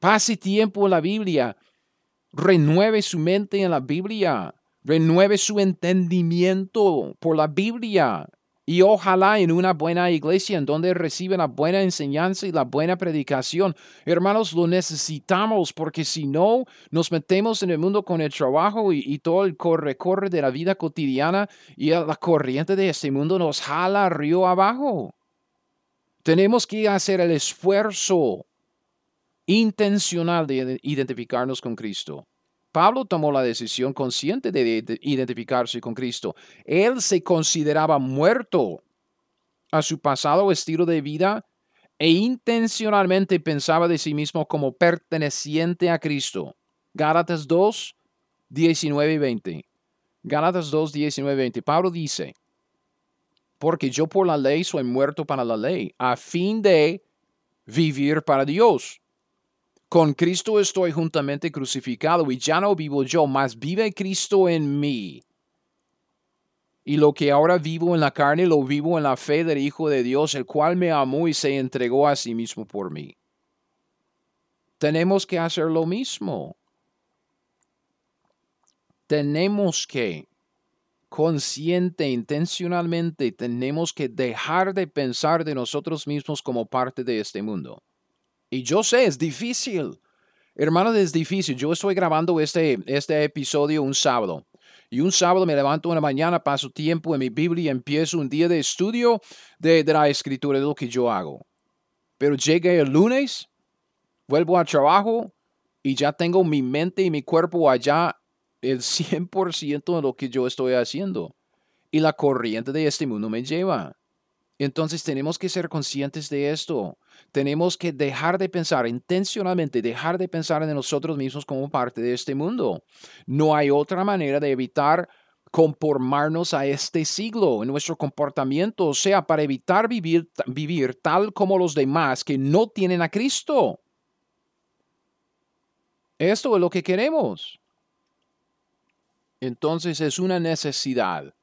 Pase tiempo en la Biblia. Renueve su mente en la Biblia. Renueve su entendimiento por la Biblia. Y ojalá en una buena iglesia en donde reciben la buena enseñanza y la buena predicación. Hermanos, lo necesitamos porque si no, nos metemos en el mundo con el trabajo y, todo el corre-corre de la vida cotidiana y la corriente de este mundo nos jala río abajo. Tenemos que hacer el esfuerzo intencional de identificarnos con Cristo. Pablo tomó la decisión consciente de identificarse con Cristo. Él se consideraba muerto a su pasado estilo de vida e intencionalmente pensaba de sí mismo como perteneciente a Cristo. Gálatas 2, 19 y 20. Gálatas 2, 19 y 20. Pablo dice, porque yo por la ley soy muerto para la ley, a fin de vivir para Dios. Con Cristo estoy juntamente crucificado y ya no vivo yo, mas vive Cristo en mí. Y lo que ahora vivo en la carne, lo vivo en la fe del Hijo de Dios, el cual me amó y se entregó a sí mismo por mí. Tenemos que hacer lo mismo. Tenemos que, consciente, intencionalmente, tenemos que dejar de pensar de nosotros mismos como parte de este mundo. Y yo sé, es difícil. Hermano, es difícil. Yo estoy grabando este, este episodio un sábado. Y un sábado me levanto en la mañana, paso tiempo en mi Biblia y empiezo un día de estudio de, de la escritura, de lo que yo hago. Pero llegué el lunes, vuelvo al trabajo y ya tengo mi mente y mi cuerpo allá el 100% de lo que yo estoy haciendo. Y la corriente de este mundo me lleva. Entonces tenemos que ser conscientes de esto. Tenemos que dejar de pensar intencionalmente, dejar de pensar en nosotros mismos como parte de este mundo. No hay otra manera de evitar conformarnos a este siglo en nuestro comportamiento, o sea, para evitar vivir, vivir tal como los demás que no tienen a Cristo. Esto es lo que queremos. Entonces es una necesidad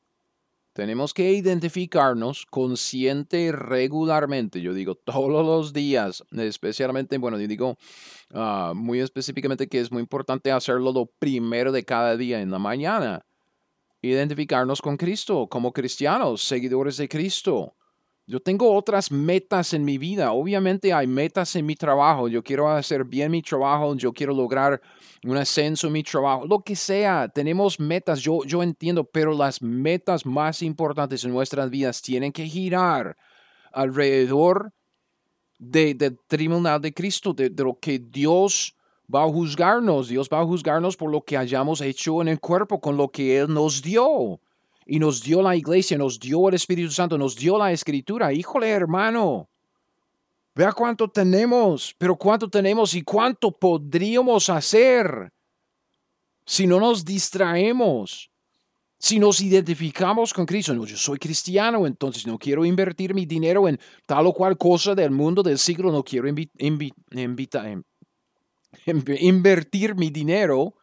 Tenemos que identificarnos consciente regularmente. Yo digo <laughs> todos los días, especialmente, bueno, yo digo ah, muy específicamente que es muy importante hacerlo lo primero de cada día en la mañana. Identificarnos con Cristo como cristianos, seguidores de Cristo. Yo tengo otras metas en mi vida. Obviamente hay metas en mi trabajo. Yo quiero hacer bien mi trabajo. Yo quiero lograr un ascenso en mi trabajo. Lo que sea. Tenemos metas. Yo, yo entiendo. Pero las metas más importantes en nuestras vidas tienen que girar alrededor del tribunal de Cristo, de, de lo que Dios va a juzgarnos. Dios va a juzgarnos por lo que hayamos hecho en el cuerpo, con lo que Él nos dio y nos dio la iglesia, nos dio el Espíritu Santo, nos dio la escritura. Híjole, hermano, vea cuánto tenemos, pero cuánto tenemos y cuánto podríamos hacer si no nos distraemos. Si nos identificamos con Cristo, no, yo soy cristiano, entonces no quiero invertir mi dinero en tal o cual cosa del mundo del siglo, no quiero <laughs> invertir mi dinero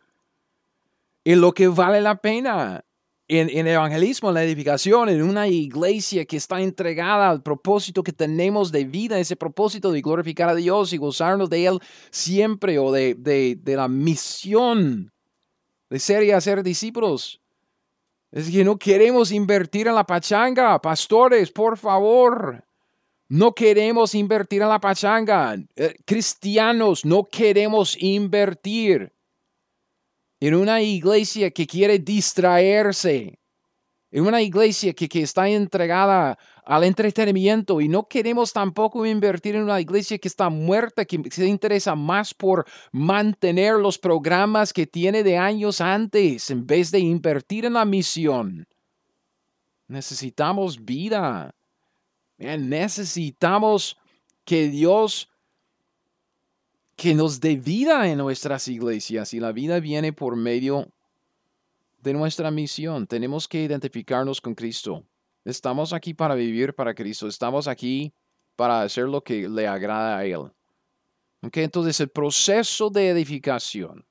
en lo que vale la pena en, en, evangelismo, en la edificación, en una iglesia que está entregada al propósito que tenemos de vida, ese propósito de glorificar a Dios y gozarnos de Él siempre, o de, de, de la misión de ser y hacer discípulos. Es que no queremos invertir en la pachanga, pastores, por favor. No queremos invertir en la pachanga. Eh, cristianos, no queremos invertir en una iglesia que quiere distraerse, en una iglesia que, que, está entregada al entretenimiento y no queremos tampoco invertir en una iglesia que está muerta, que se interesa más por mantener los programas que tiene de años antes en vez de invertir en la misión. Necesitamos vida. Necesitamos que Dios que nos dé vida en nuestras iglesias y la vida viene por medio de nuestra misión. Tenemos que identificarnos con Cristo. Estamos aquí para vivir para Cristo. Estamos aquí para hacer lo que le agrada a Él. Entonces el proceso de edificación,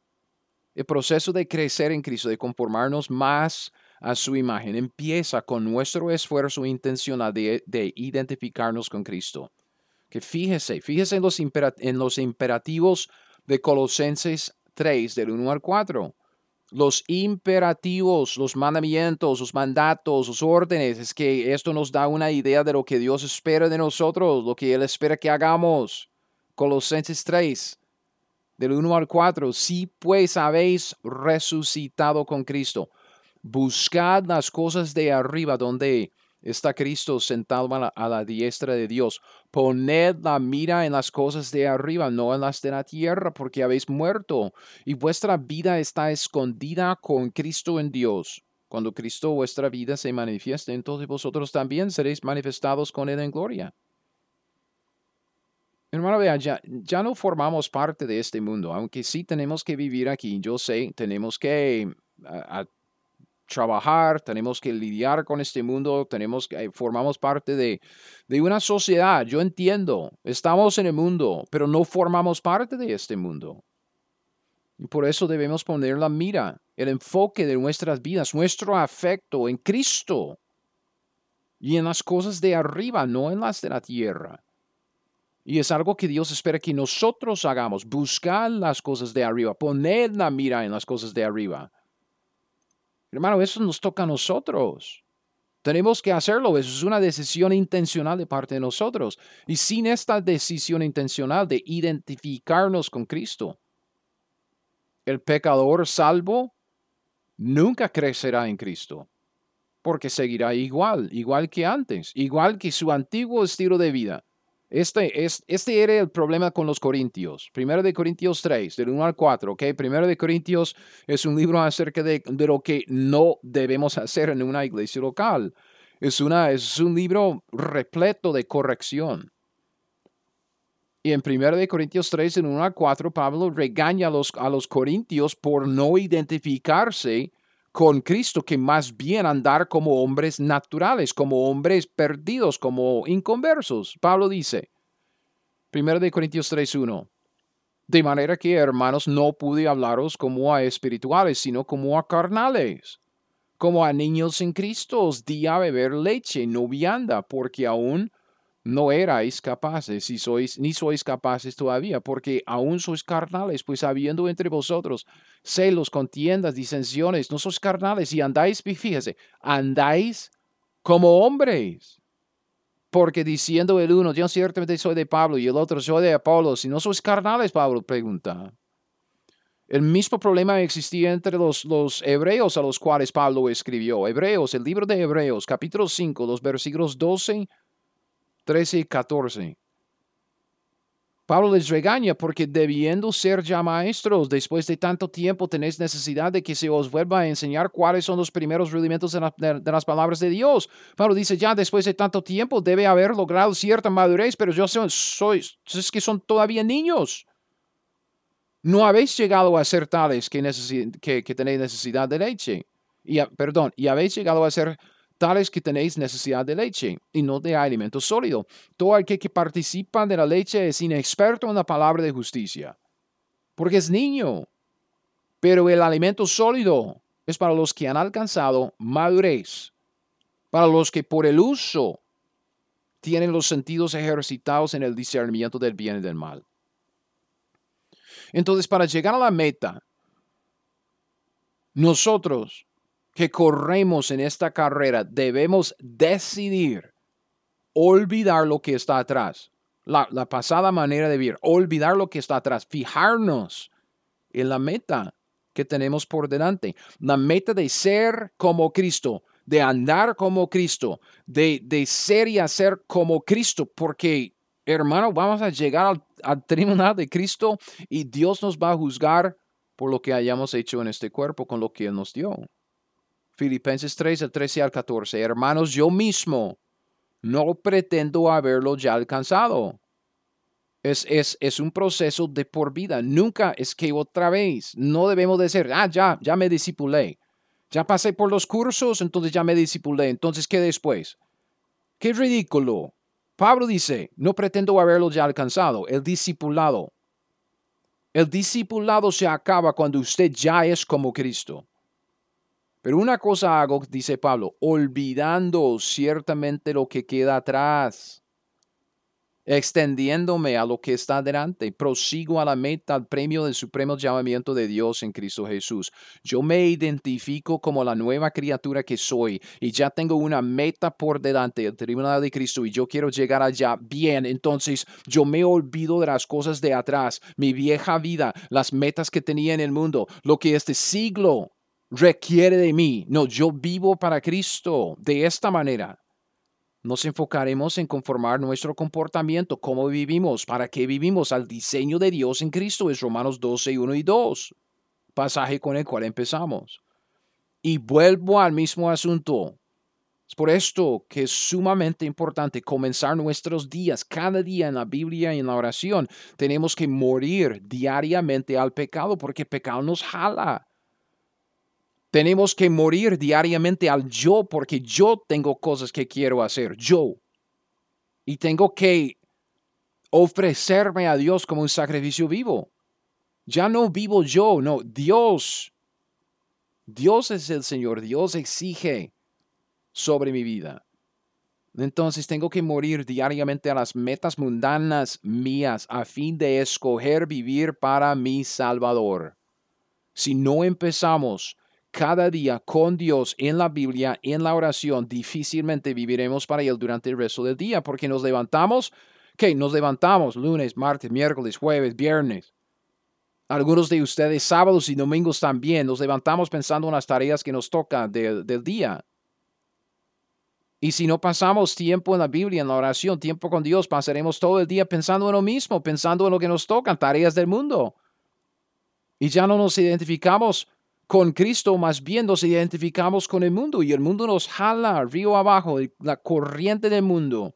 el proceso de crecer en Cristo, de conformarnos más a su imagen, empieza con nuestro esfuerzo intencional de, de identificarnos con Cristo que fíjese, fíjese en los, en los imperativos de Colosenses 3, del 1 al 4. Los imperativos, los mandamientos, los mandatos, los órdenes, es que esto nos da una idea de lo que Dios espera de nosotros, lo que Él espera que hagamos. Colosenses 3, del 1 al 4. Si pues habéis resucitado con Cristo, buscad las cosas de arriba donde está Cristo sentado a la, diestra de Dios. Poned la mira en las cosas de arriba, no en las de la tierra, porque habéis muerto y vuestra vida está escondida con Cristo en Dios. Cuando Cristo vuestra vida se manifieste, entonces vosotros también seréis manifestados con Él en gloria. Hermano, vea, ya, ya no formamos parte de este mundo, aunque sí tenemos que vivir aquí. Yo sé, tenemos que trabajar, tenemos que lidiar con este mundo, tenemos que, formamos parte de, de una sociedad. Yo entiendo, estamos en el mundo, pero no formamos parte de este mundo. Y por eso debemos poner la mira, el enfoque de nuestras vidas, nuestro afecto en Cristo y en las cosas de arriba, no en las de la tierra. Y es algo que Dios espera que nosotros hagamos, buscar las cosas de arriba, poner la mira en las cosas de arriba. Hermano, eso nos toca a nosotros. Tenemos que hacerlo. Eso es una decisión intencional de parte de nosotros. Y sin esta decisión intencional de identificarnos con Cristo, el pecador salvo nunca crecerá en Cristo, porque seguirá igual, igual que antes, igual que su antiguo estilo de vida. Este, es, este era el problema con los Corintios. Primero de Corintios 3, del 1 al 4, ¿ok? Primero de Corintios es un libro acerca de, de lo que no debemos hacer en una iglesia local. Es, una, es un libro repleto de corrección. Y en 1 de Corintios 3, del 1 al 4, Pablo regaña a los, a los corintios por no identificarse con Cristo que más bien andar como hombres naturales, como hombres perdidos, como inconversos. Pablo dice, 1 de Corintios 3.1, de manera que, hermanos, no pude hablaros como a espirituales, sino como a carnales, como a niños en Cristo, os di a beber leche, no vianda, porque aún no erais capaces, si sois, ni sois capaces todavía, porque aún sois carnales, pues habiendo entre vosotros celos, contiendas, disensiones, no sois carnales y andáis, fíjese, andáis como hombres. Porque diciendo el uno, yo ciertamente soy de Pablo y el otro soy de Apolo, si no sois carnales, Pablo pregunta. El mismo problema existía entre los, los, hebreos a los cuales Pablo escribió. Hebreos, el libro de Hebreos, capítulo 5, los versículos 12 13 y 14. Pablo les regaña porque debiendo ser ya maestros, después de tanto tiempo tenéis necesidad de que se os vuelva a enseñar cuáles son los primeros rudimentos de, las palabras de Dios. Pablo dice, ya después de tanto tiempo debe haber logrado cierta madurez, pero yo soy, soy es que son todavía niños. No habéis llegado a ser tales que, que, que tenéis necesidad de leche. Y, perdón, y habéis llegado a ser tales que tenéis necesidad de leche y no de alimento sólido. Todo aquel que participa de la leche es inexperto en la palabra de justicia, porque es niño. Pero el alimento sólido es para los que han alcanzado madurez, para los que por el uso tienen los sentidos ejercitados en el discernimiento del bien y del mal. Entonces, para llegar a la meta, nosotros que corremos en esta carrera debemos decidir olvidar lo que está atrás. La, pasada manera de vivir, olvidar lo que está atrás, fijarnos en la meta que tenemos por delante, la meta de ser como Cristo, de andar como Cristo, de, de ser y hacer como Cristo, porque hermano, vamos a llegar al, al tribunal de Cristo y Dios nos va a juzgar por lo que hayamos hecho en este cuerpo con lo que Él nos dio. Filipenses 3, el 13 al 14. Hermanos, yo mismo no pretendo haberlo ya alcanzado. Es, es, es, un proceso de por vida. Nunca es que otra vez. No debemos decir, ah, ya, ya me disipulé. Ya pasé por los cursos, entonces ya me disipulé. Entonces, ¿qué después? Qué ridículo. Pablo dice, no pretendo haberlo ya alcanzado. El discipulado. El discipulado se acaba cuando usted ya es como Cristo. Pero una cosa hago, dice Pablo, olvidando ciertamente lo que queda atrás, extendiéndome a lo que está delante, prosigo a la meta, al premio del supremo llamamiento de Dios en Cristo Jesús. Yo me identifico como la nueva criatura que soy y ya tengo una meta por delante, el tribunal de Cristo, y yo quiero llegar allá bien. Entonces yo me olvido de las cosas de atrás, mi vieja vida, las metas que tenía en el mundo, lo que este siglo requiere de mí. No, yo vivo para Cristo de esta manera. Nos enfocaremos en conformar nuestro comportamiento, cómo vivimos, para qué vivimos al diseño de Dios en Cristo. Es Romanos 12, 1 y 2, pasaje con el cual empezamos. Y vuelvo al mismo asunto. Es por esto que es sumamente importante comenzar nuestros días, cada día en la Biblia y en la oración. Tenemos que morir diariamente al pecado porque el pecado nos jala. Tenemos que morir diariamente al yo porque yo tengo cosas que quiero hacer, yo. Y tengo que ofrecerme a Dios como un sacrificio vivo. Ya no vivo yo, no, Dios. Dios es el Señor, Dios exige sobre mi vida. Entonces tengo que morir diariamente a las metas mundanas mías a fin de escoger vivir para mi Salvador. Si no empezamos cada día con Dios en la Biblia, en la oración, difícilmente viviremos para Él durante el resto del día, porque nos levantamos, ¿qué? Nos levantamos lunes, martes, miércoles, jueves, viernes. Algunos de ustedes sábados y domingos también nos levantamos pensando en las tareas que nos toca del día. Y si no pasamos tiempo en la Biblia, en la oración, tiempo con Dios, pasaremos todo el día pensando en lo mismo, pensando en lo que nos tocan, tareas del mundo. Y ya no nos identificamos con Cristo, más bien nos identificamos con el mundo y el mundo nos jala río abajo, la corriente del mundo.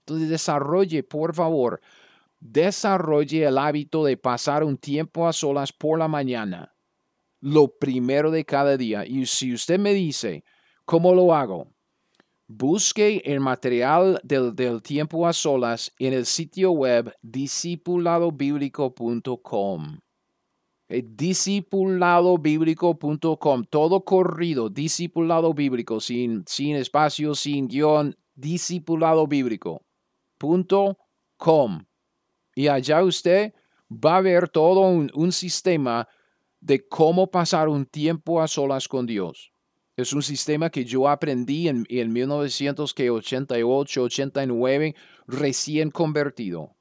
Entonces desarrolle, por favor, desarrolle el hábito de pasar un tiempo a solas por la mañana, lo primero de cada día. Y si usted me dice, ¿cómo lo hago? Busque el material del, del tiempo a solas en el sitio web discipuladobiblico.com. Okay, discipuladobiblico.com, todo corrido, discipulado bíblico, sin, sin espacio, sin guion, discipuladobiblico.com. Y allá usted va a ver todo un, un sistema de cómo pasar un tiempo a solas con Dios. Es un sistema que yo aprendí en, en 1988, 89, recién convertido.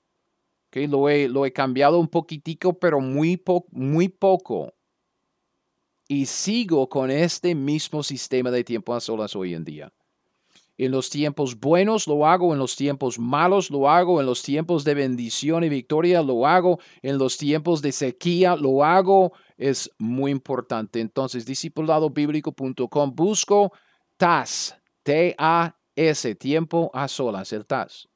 Okay, lo, he, lo he cambiado un poquitico, pero muy, muy poco. Y sigo con este mismo sistema de tiempo a solas hoy en día. En los tiempos buenos lo hago, en los tiempos malos lo hago, en los tiempos de bendición y victoria lo hago, en los tiempos de sequía lo hago. Es muy importante. Entonces, discipuladobiblico.com, busco TAS, T-A-S, tiempo a solas, el TAS.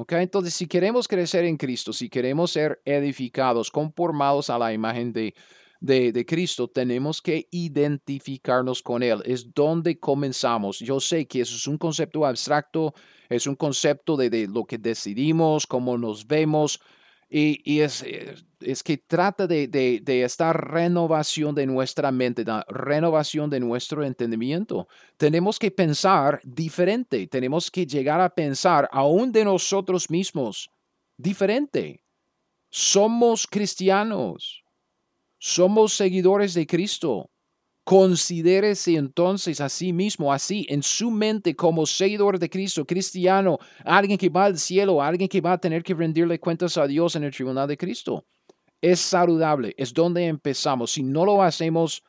Okay, entonces, si queremos crecer en Cristo, si queremos ser edificados, conformados a la imagen de, de, Cristo, tenemos que identificarnos con Él. Es donde comenzamos. Yo sé que eso es un concepto abstracto, es un concepto de, lo que decidimos, cómo nos vemos, y, es, es, que trata de, de, esta renovación de nuestra mente, la renovación de nuestro entendimiento. Tenemos que pensar diferente, tenemos que llegar a pensar aún de nosotros mismos diferente. Somos cristianos. Somos seguidores de Cristo. Considérese entonces a sí mismo, así, en su mente como seguidor de Cristo, cristiano, alguien que va al cielo, alguien que va a tener que rendirle cuentas a Dios en el tribunal de Cristo. Es saludable, es donde empezamos. Si no lo hacemos,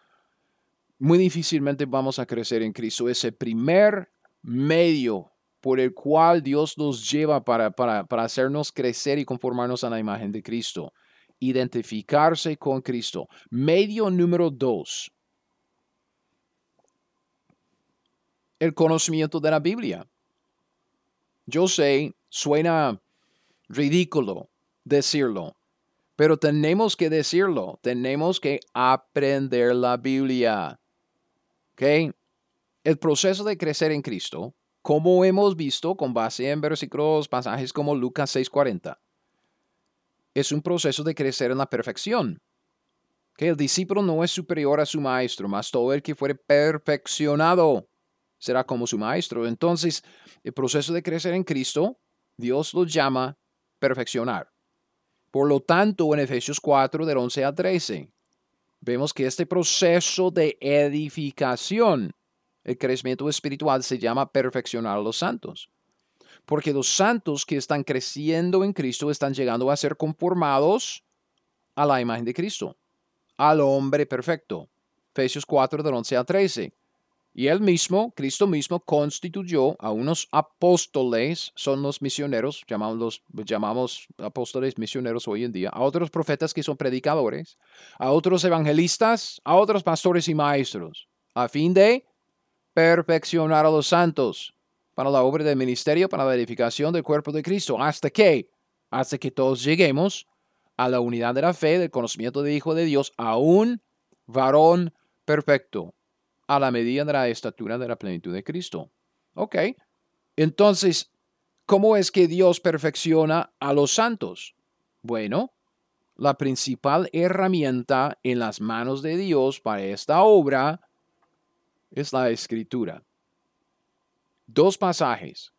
muy difícilmente vamos a crecer en Cristo. Es el primer medio por el cual Dios nos lleva para, para, para hacernos crecer y conformarnos a la imagen de Cristo identificarse con Cristo. Medio número dos, el conocimiento de la Biblia. Yo sé, suena ridículo decirlo, pero tenemos que decirlo, tenemos que aprender la Biblia. ¿Ok? El proceso de crecer en Cristo, como hemos visto con base en versículos, pasajes como Lucas 6:40, es un proceso de crecer en la perfección. Que el discípulo no es superior a su maestro, mas todo el que fuere perfeccionado será como su maestro. Entonces, el proceso de crecer en Cristo, Dios lo llama perfeccionar. Por lo tanto, en Efesios 4, del 11 a 13, vemos que este proceso de edificación, el crecimiento espiritual, se llama perfeccionar a los santos porque los santos que están creciendo en Cristo están llegando a ser conformados a la imagen de Cristo, al hombre perfecto. Efesios 4 del 11 al 13. Y él mismo, Cristo mismo, constituyó a unos apóstoles, son los misioneros, llamamos, llamamos apóstoles misioneros hoy en día, a otros profetas que son predicadores, a otros evangelistas, a otros pastores y maestros, a fin de perfeccionar a los santos para la obra del ministerio, para la edificación del cuerpo de Cristo. ¿Hasta que Hasta que todos lleguemos a la unidad de la fe, del conocimiento del Hijo de Dios, a un varón perfecto, a la medida de la estatura de la plenitud de Cristo. Ok. Entonces, ¿cómo es que Dios perfecciona a los santos? Bueno, la principal herramienta en las manos de Dios para esta obra es la escritura dos pasajes,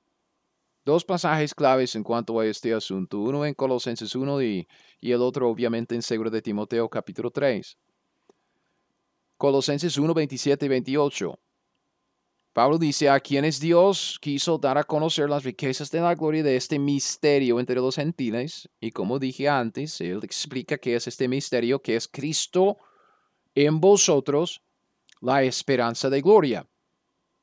dos pasajes claves en cuanto a este asunto, uno en Colosenses 1 y, y el otro obviamente en Seguro de Timoteo capítulo 3. Colosenses 1, 27 y 28. Pablo dice, a quienes Dios quiso dar a conocer las riquezas de la gloria de este misterio entre los gentiles. Y como dije antes, él explica qué es este misterio, que es Cristo en vosotros, la esperanza de gloria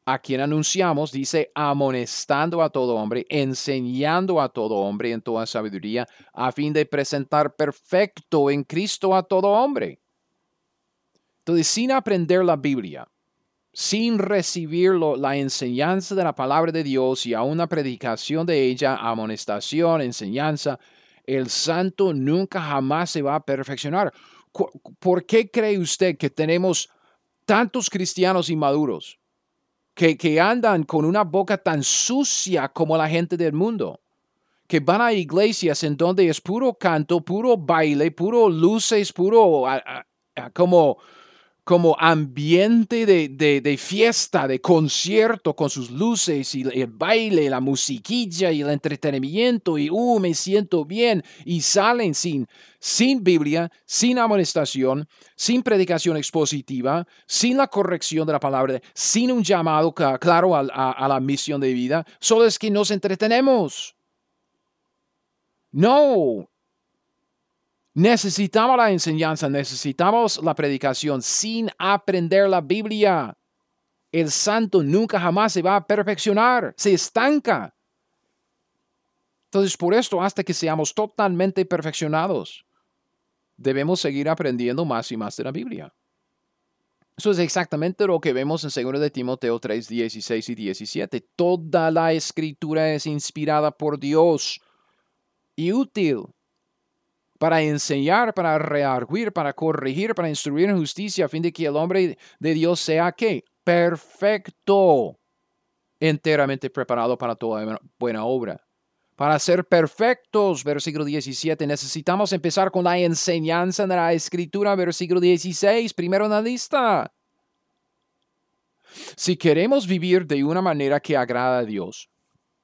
a quien anunciamos, dice, amonestando a todo hombre, enseñando a todo hombre en toda sabiduría, a fin de presentar perfecto en Cristo a todo hombre. Entonces, sin aprender la Biblia, sin recibir la enseñanza de la palabra de Dios y a una predicación de ella, amonestación, enseñanza, el santo nunca jamás se va a perfeccionar. ¿Por qué cree usted que tenemos tantos cristianos inmaduros? que, andan con una boca tan sucia como la gente del mundo, que van a iglesias en donde es puro canto, puro baile, puro luces, puro como, como ambiente de, fiesta, de concierto con sus luces y el baile, la musiquilla y el entretenimiento y, uh, me siento bien y salen sin, sin Biblia, sin amonestación, sin predicación expositiva, sin la corrección de la palabra, sin un llamado claro a, a la misión de vida, solo es que nos entretenemos. No, Necesitamos la enseñanza, necesitamos la predicación sin aprender la Biblia. El santo nunca jamás se va a perfeccionar, se estanca. Entonces, por esto, hasta que seamos totalmente perfeccionados, debemos seguir aprendiendo más y más de la Biblia. Eso es exactamente lo que vemos en 2 de Timoteo 3, 16 y 17. Toda la escritura es inspirada por Dios y útil para enseñar, para rearguir, para corregir, para instruir en justicia, a fin de que el hombre de Dios sea ¿qué? Perfecto, enteramente preparado para toda buena obra. Para ser perfectos, versículo 17, necesitamos empezar con la enseñanza de la escritura, versículo 16, primero en la lista. Si queremos vivir de una manera que agrada a Dios,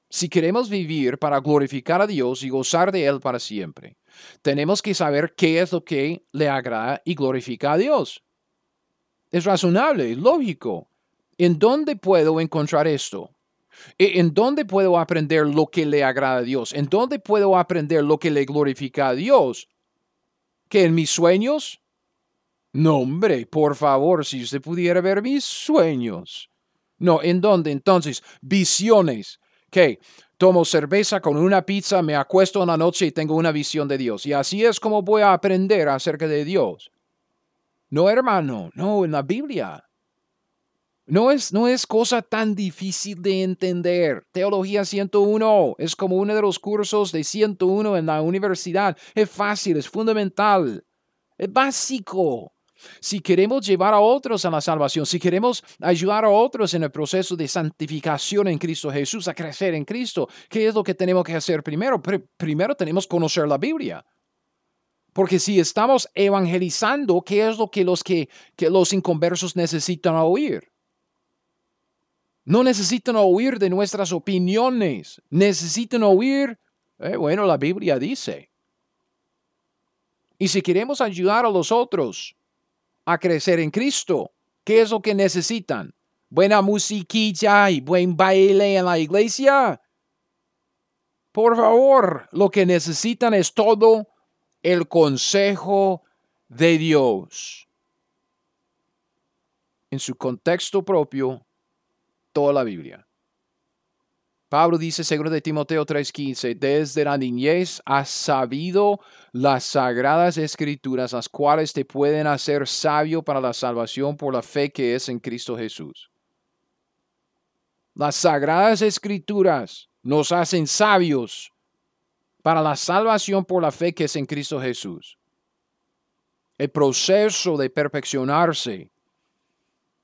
si queremos vivir para glorificar a Dios y gozar de Él para siempre, tenemos que saber qué es lo que le agrada y glorifica a Dios. Es razonable, lógico. ¿En dónde puedo encontrar esto? E, ¿En dónde puedo aprender lo que le agrada a Dios? ¿En dónde puedo aprender lo que le glorifica a Dios? ¿Que en mis sueños? No, hombre, por favor, si usted pudiera ver mis sueños. No, ¿en dónde? Entonces, visiones. ¿Qué? Tomo cerveza con una pizza, me acuesto en la noche y tengo una visión de Dios. Y así es como voy a aprender acerca de Dios. No, hermano, no, en la Biblia. No es, no es cosa tan difícil de entender. Teología 101 es como uno de los cursos de 101 en la universidad. Es fácil, es fundamental, es básico. Si queremos llevar a otros a la salvación, si queremos ayudar a otros en el proceso de santificación en Cristo Jesús, a crecer en Cristo, ¿qué es lo que tenemos que hacer primero? primero tenemos que conocer la Biblia. Porque si estamos evangelizando, ¿qué es lo que los, que, los inconversos necesitan oír? No necesitan oír de nuestras opiniones, necesitan oír, eh, bueno, la Biblia dice. Y si queremos ayudar a los otros, a crecer en Cristo. ¿Qué es lo que necesitan? ¿Buena musiquilla y buen baile en la iglesia? Por favor, lo que necesitan es todo el consejo de Dios. En su contexto propio, toda la Biblia. Pablo dice, según de Timoteo 3:15, desde la niñez has sabido las sagradas escrituras, las cuales te pueden hacer sabio para la salvación por la fe que es en Cristo Jesús. Las sagradas escrituras nos hacen sabios para la salvación por la fe que es en Cristo Jesús. El proceso de perfeccionarse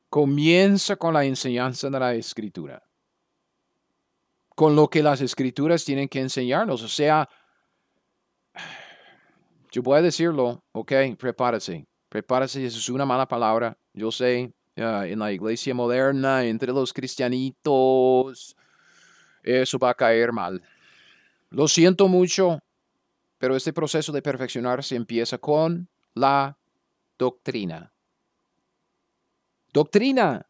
comienza con la enseñanza de la escritura con lo que las escrituras tienen que enseñarnos. O sea, yo voy a decirlo, ok, prepárese, prepárese, eso es una mala palabra, yo sé, en la iglesia moderna, entre los cristianitos, eso va a caer mal. Lo siento mucho, pero este proceso de perfeccionarse empieza con la doctrina. Doctrina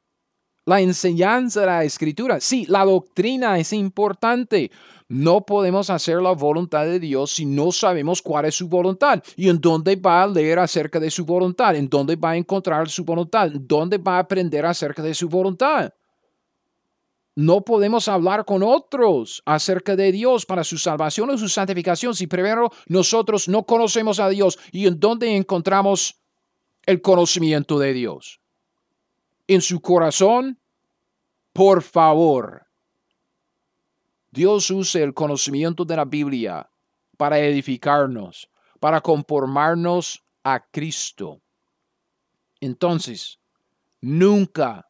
la enseñanza de la escritura. Sí, la doctrina es importante. No podemos hacer la voluntad de Dios si no sabemos cuál es su voluntad y en dónde va a leer acerca de su voluntad, en dónde va a encontrar su voluntad, dónde va a aprender acerca de su voluntad. No podemos hablar con otros acerca de Dios para su salvación o su santificación si primero nosotros no conocemos a Dios y en dónde encontramos el conocimiento de Dios. En su corazón, por favor, Dios use el conocimiento de la Biblia para edificarnos, para conformarnos a Cristo. Entonces, nunca,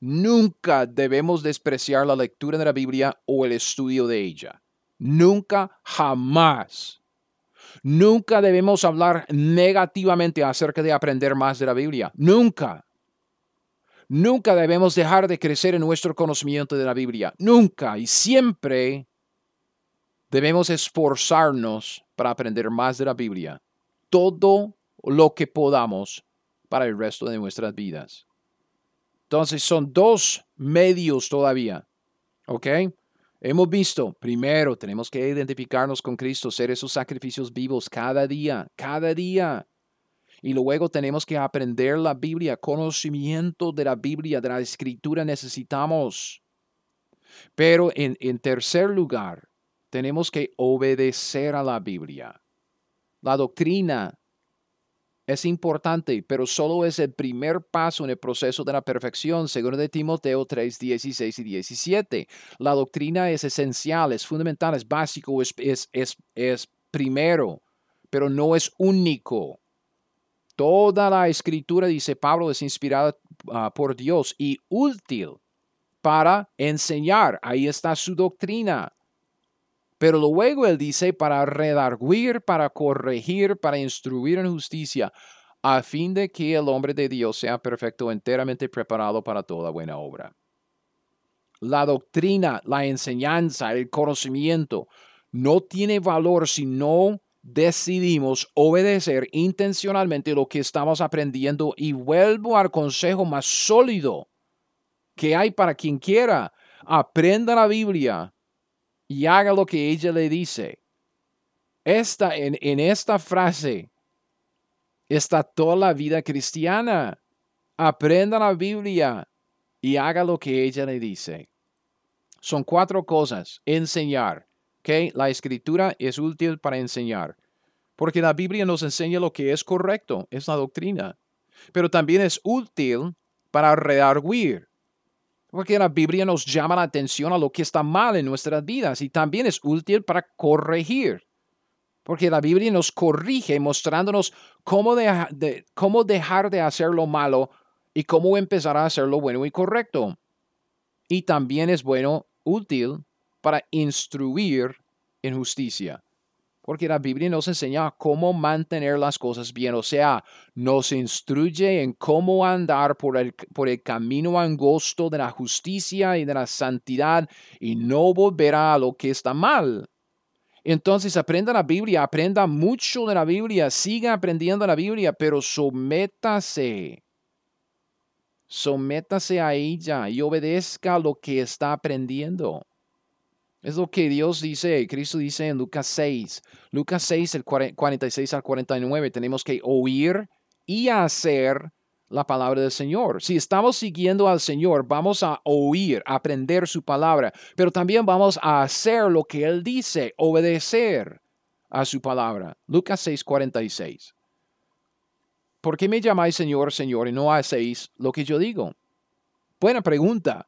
nunca debemos despreciar la lectura de la Biblia o el estudio de ella. Nunca, jamás. Nunca debemos hablar negativamente acerca de aprender más de la Biblia. Nunca. Nunca debemos dejar de crecer en nuestro conocimiento de la Biblia. Nunca y siempre debemos esforzarnos para aprender más de la Biblia. Todo lo que podamos para el resto de nuestras vidas. Entonces son dos medios todavía. ¿Ok? Hemos visto, primero, tenemos que identificarnos con Cristo, ser esos sacrificios vivos cada día, cada día. Y luego tenemos que aprender la Biblia, conocimiento de la Biblia, de la escritura necesitamos. Pero en, en tercer lugar, tenemos que obedecer a la Biblia. La doctrina es importante, pero solo es el primer paso en el proceso de la perfección, según de Timoteo 3, 16 y 17. La doctrina es esencial, es fundamental, es básico, es, es, es primero, pero no es único. Toda la escritura, dice Pablo, es inspirada ah, por Dios y útil para enseñar. Ahí está su doctrina. Pero luego él dice para redarguir, para corregir, para instruir en justicia, a fin de que el hombre de Dios sea perfecto, enteramente preparado para toda buena obra. La doctrina, la enseñanza, el conocimiento no tiene valor si no decidimos obedecer intencionalmente lo que estamos aprendiendo y vuelvo al consejo más sólido que hay para quien quiera. Aprenda la Biblia y haga lo que ella le dice. Esta, en, en esta frase está toda la vida cristiana. Aprenda la Biblia y haga lo que ella le dice. Son cuatro cosas. Enseñar, la escritura es útil para enseñar, porque la Biblia nos enseña lo que es correcto, es la doctrina, pero también es útil para redarguir, porque la Biblia nos llama la atención a lo que está mal en nuestras vidas y también es útil para corregir, porque la Biblia nos corrige mostrándonos cómo, de, cómo dejar de hacer lo malo y cómo empezar a hacer lo bueno y correcto. Y también es bueno, útil para instruir en justicia. Porque la Biblia nos enseña cómo mantener las cosas bien, o sea, nos instruye en cómo andar por el, por el camino angosto de la justicia y de la santidad y no volver a lo que está mal. Entonces aprenda la Biblia, aprenda mucho de la Biblia, siga aprendiendo la Biblia, pero sométase. Sométase a ella y obedezca lo que está aprendiendo. Es lo que Dios dice, Cristo dice en Lucas 6. Lucas 6, el 46 al 49, tenemos que oír y hacer la palabra del Señor. Si estamos siguiendo al Señor, vamos a oír, aprender su palabra, pero también vamos a hacer lo que Él dice, obedecer a su palabra. Lucas 6, 46. ¿Por qué me llamáis Señor, Señor y no hacéis lo que yo digo? Buena pregunta.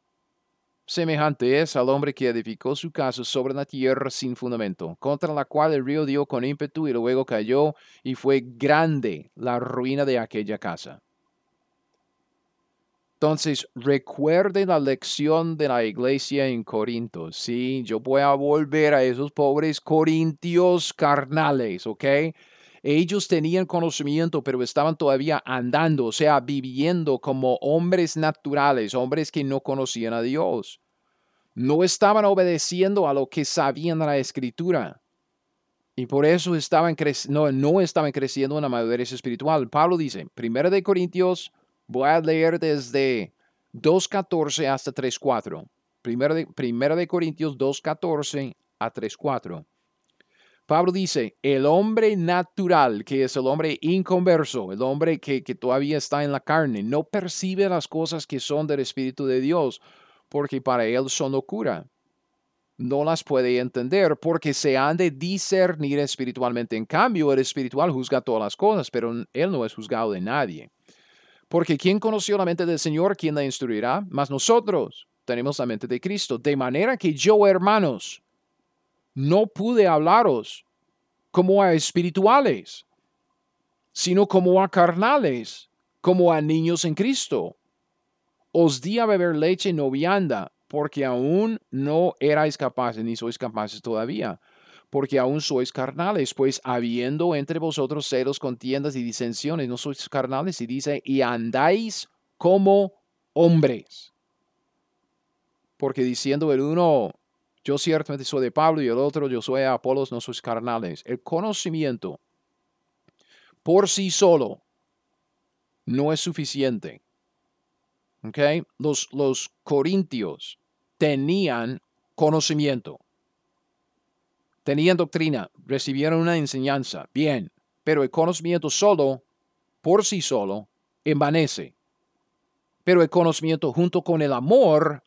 Semejante es al hombre que edificó su casa sobre la tierra sin fundamento, contra la cual el río dio con ímpetu y luego cayó, y fue grande la ruina de aquella casa. Entonces, recuerde la lección de la iglesia en Corinto. Sí, yo voy a volver a esos pobres corintios carnales, ¿ok? Ellos tenían conocimiento, pero estaban todavía andando, o sea, viviendo como hombres naturales, hombres que no conocían a Dios. No estaban obedeciendo a lo que sabían de la escritura. Y por eso estaban no, no estaban creciendo en la madurez espiritual. Pablo dice, Primera de Corintios, voy a leer desde 2.14 hasta 3.4. Primera de, Primera de Corintios 2.14 a 3.4. Pablo dice, el hombre natural, que es el hombre inconverso, el hombre que, que todavía está en la carne, no percibe las cosas que son del Espíritu de Dios, porque para él son locura. no las puede entender porque se han de discernir espiritualmente. En cambio, el espiritual juzga todas las cosas, pero él no es juzgado de nadie. Porque ¿quién conoció la mente del Señor? ¿Quién la instruirá? Mas nosotros tenemos la mente de Cristo. De manera que yo, hermanos, no pude hablaros como a espirituales, sino como a carnales, como a niños en Cristo. Os di a beber leche no vianda, porque aún no erais capaces, ni sois capaces todavía, porque aún sois carnales, pues habiendo entre vosotros celos, contiendas y disensiones, no sois carnales, y dice, y andáis como hombres. Porque diciendo el uno, yo ciertamente soy de Pablo y el otro, yo soy de Apolos, no sois carnales. El conocimiento por sí solo no es suficiente. Okay? Los, los corintios tenían conocimiento, tenían doctrina, recibieron una enseñanza, bien, pero el conocimiento solo, por sí solo, envanece. Pero el conocimiento junto con el amor,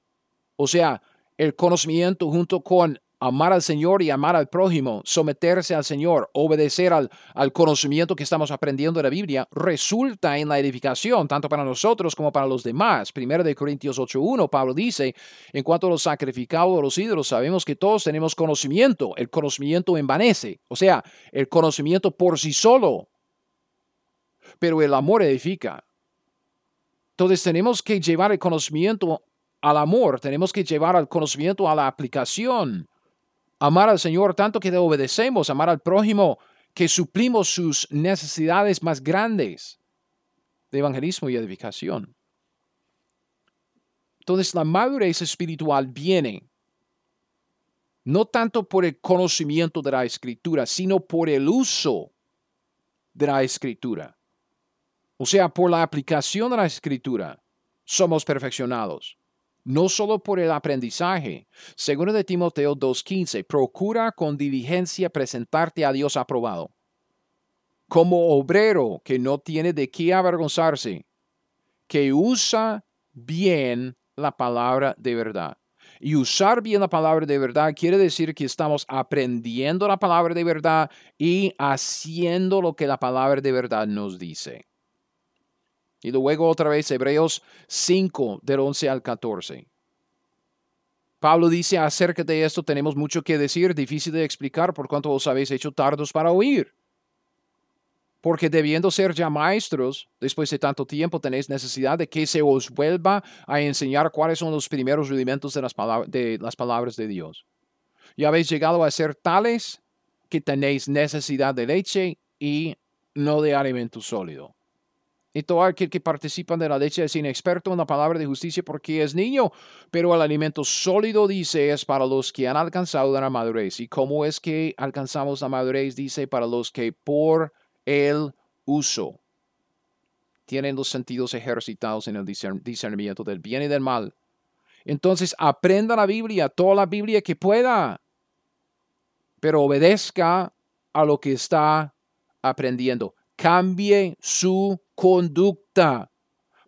o sea, el conocimiento junto con amar al Señor y amar al prójimo, someterse al Señor, obedecer al, al, conocimiento que estamos aprendiendo de la Biblia, resulta en la edificación, tanto para nosotros como para los demás. Primero de Corintios 8.1, Pablo dice, en cuanto a los sacrificados de los ídolos, sabemos que todos tenemos conocimiento. El conocimiento envanece, o sea, el conocimiento por sí solo, pero el amor edifica. Entonces tenemos que llevar el conocimiento al amor, tenemos que llevar al conocimiento a la aplicación amar al Señor tanto que le obedecemos, amar al prójimo, que suplimos sus necesidades más grandes de evangelismo y edificación. Entonces la madurez espiritual viene no tanto por el conocimiento de la escritura, sino por el uso de la escritura. O sea, por la aplicación de la escritura somos perfeccionados no solo por el aprendizaje. Segundo de Timoteo 2.15, procura con diligencia presentarte a Dios aprobado, como obrero que no tiene de qué avergonzarse, que usa bien la palabra de verdad. Y usar bien la palabra de verdad quiere decir que estamos aprendiendo la palabra de verdad y haciendo lo que la palabra de verdad nos dice. Y luego otra vez Hebreos 5 del 11 al 14. Pablo dice acerca de esto tenemos mucho que decir, difícil de explicar por cuanto os habéis hecho tardos para oír. Porque debiendo ser ya maestros, después de tanto tiempo tenéis necesidad de que se os vuelva a enseñar cuáles son los primeros rudimentos de las, de, las palabras de Dios. Y habéis llegado a ser tales que tenéis necesidad de leche y no de alimento sólido y todo aquel que participa de la leche es inexperto en la palabra de justicia porque es niño, pero el alimento sólido, dice, es para los que han alcanzado la madurez. ¿Y cómo es que alcanzamos la madurez? Dice, para los que por el uso tienen los sentidos ejercitados en el discernimiento del bien y del mal. Entonces aprenda la Biblia, toda la Biblia que pueda, pero obedezca a lo que está aprendiendo. Cambie su conducta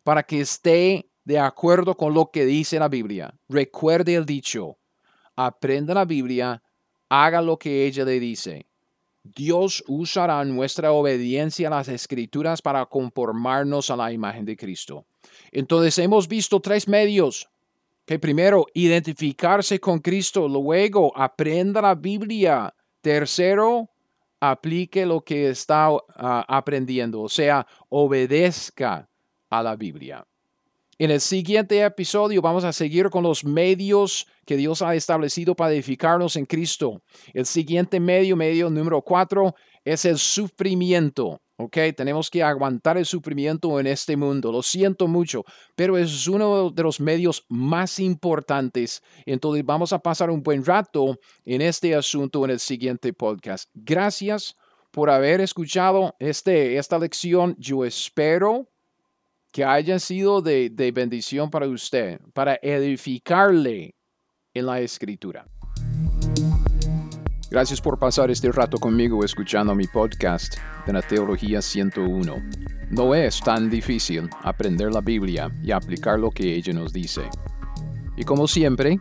para que esté de acuerdo con lo que dice la Biblia. Recuerde el dicho, aprenda la Biblia, haga lo que ella le dice. Dios usará nuestra obediencia a las escrituras para conformarnos a la imagen de Cristo. Entonces hemos visto tres medios. Que primero, identificarse con Cristo. Luego, aprenda la Biblia. Tercero, aplique lo que está ah, aprendiendo, o sea, obedezca a la Biblia. En el siguiente episodio vamos a seguir con los medios que Dios ha establecido para edificarnos en Cristo. El siguiente medio, medio número cuatro, es el sufrimiento. ¿Ok? Tenemos que aguantar el sufrimiento en este mundo. Lo siento mucho, pero es uno de los medios más importantes. Entonces vamos a pasar un buen rato en este asunto en el siguiente podcast. Gracias por haber escuchado este, esta lección. Yo espero que haya sido de, de bendición para usted, para edificarle en la escritura. Gracias por pasar este rato conmigo escuchando mi podcast de la Teología 101. No es tan difícil aprender la Biblia y aplicar lo que ella nos dice. Y como siempre,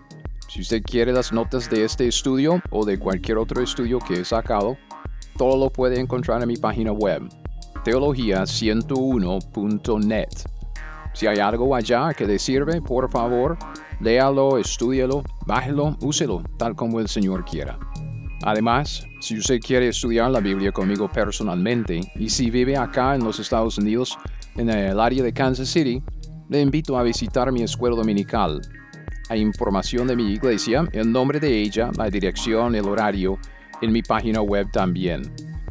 Si usted quiere las notas de este estudio o de cualquier otro estudio que he sacado, todo lo puede encontrar en mi página web, teología101.net. Si hay algo allá que le sirve, por favor, léalo, estúdielo, bájelo, úselo, tal como el Señor quiera. Además, si usted quiere estudiar la Biblia conmigo personalmente y si vive acá en los Estados Unidos, en el área de Kansas City, le invito a visitar mi escuela dominical. Hay información de mi iglesia, el nombre de ella, la dirección, el horario, en mi página web también.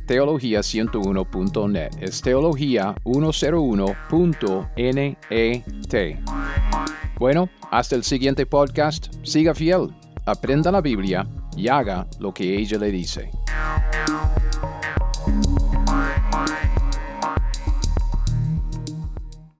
Teología101.net. Es teología101.net. Bueno, hasta el siguiente podcast. Siga fiel, aprenda la Biblia y haga lo que ella le dice.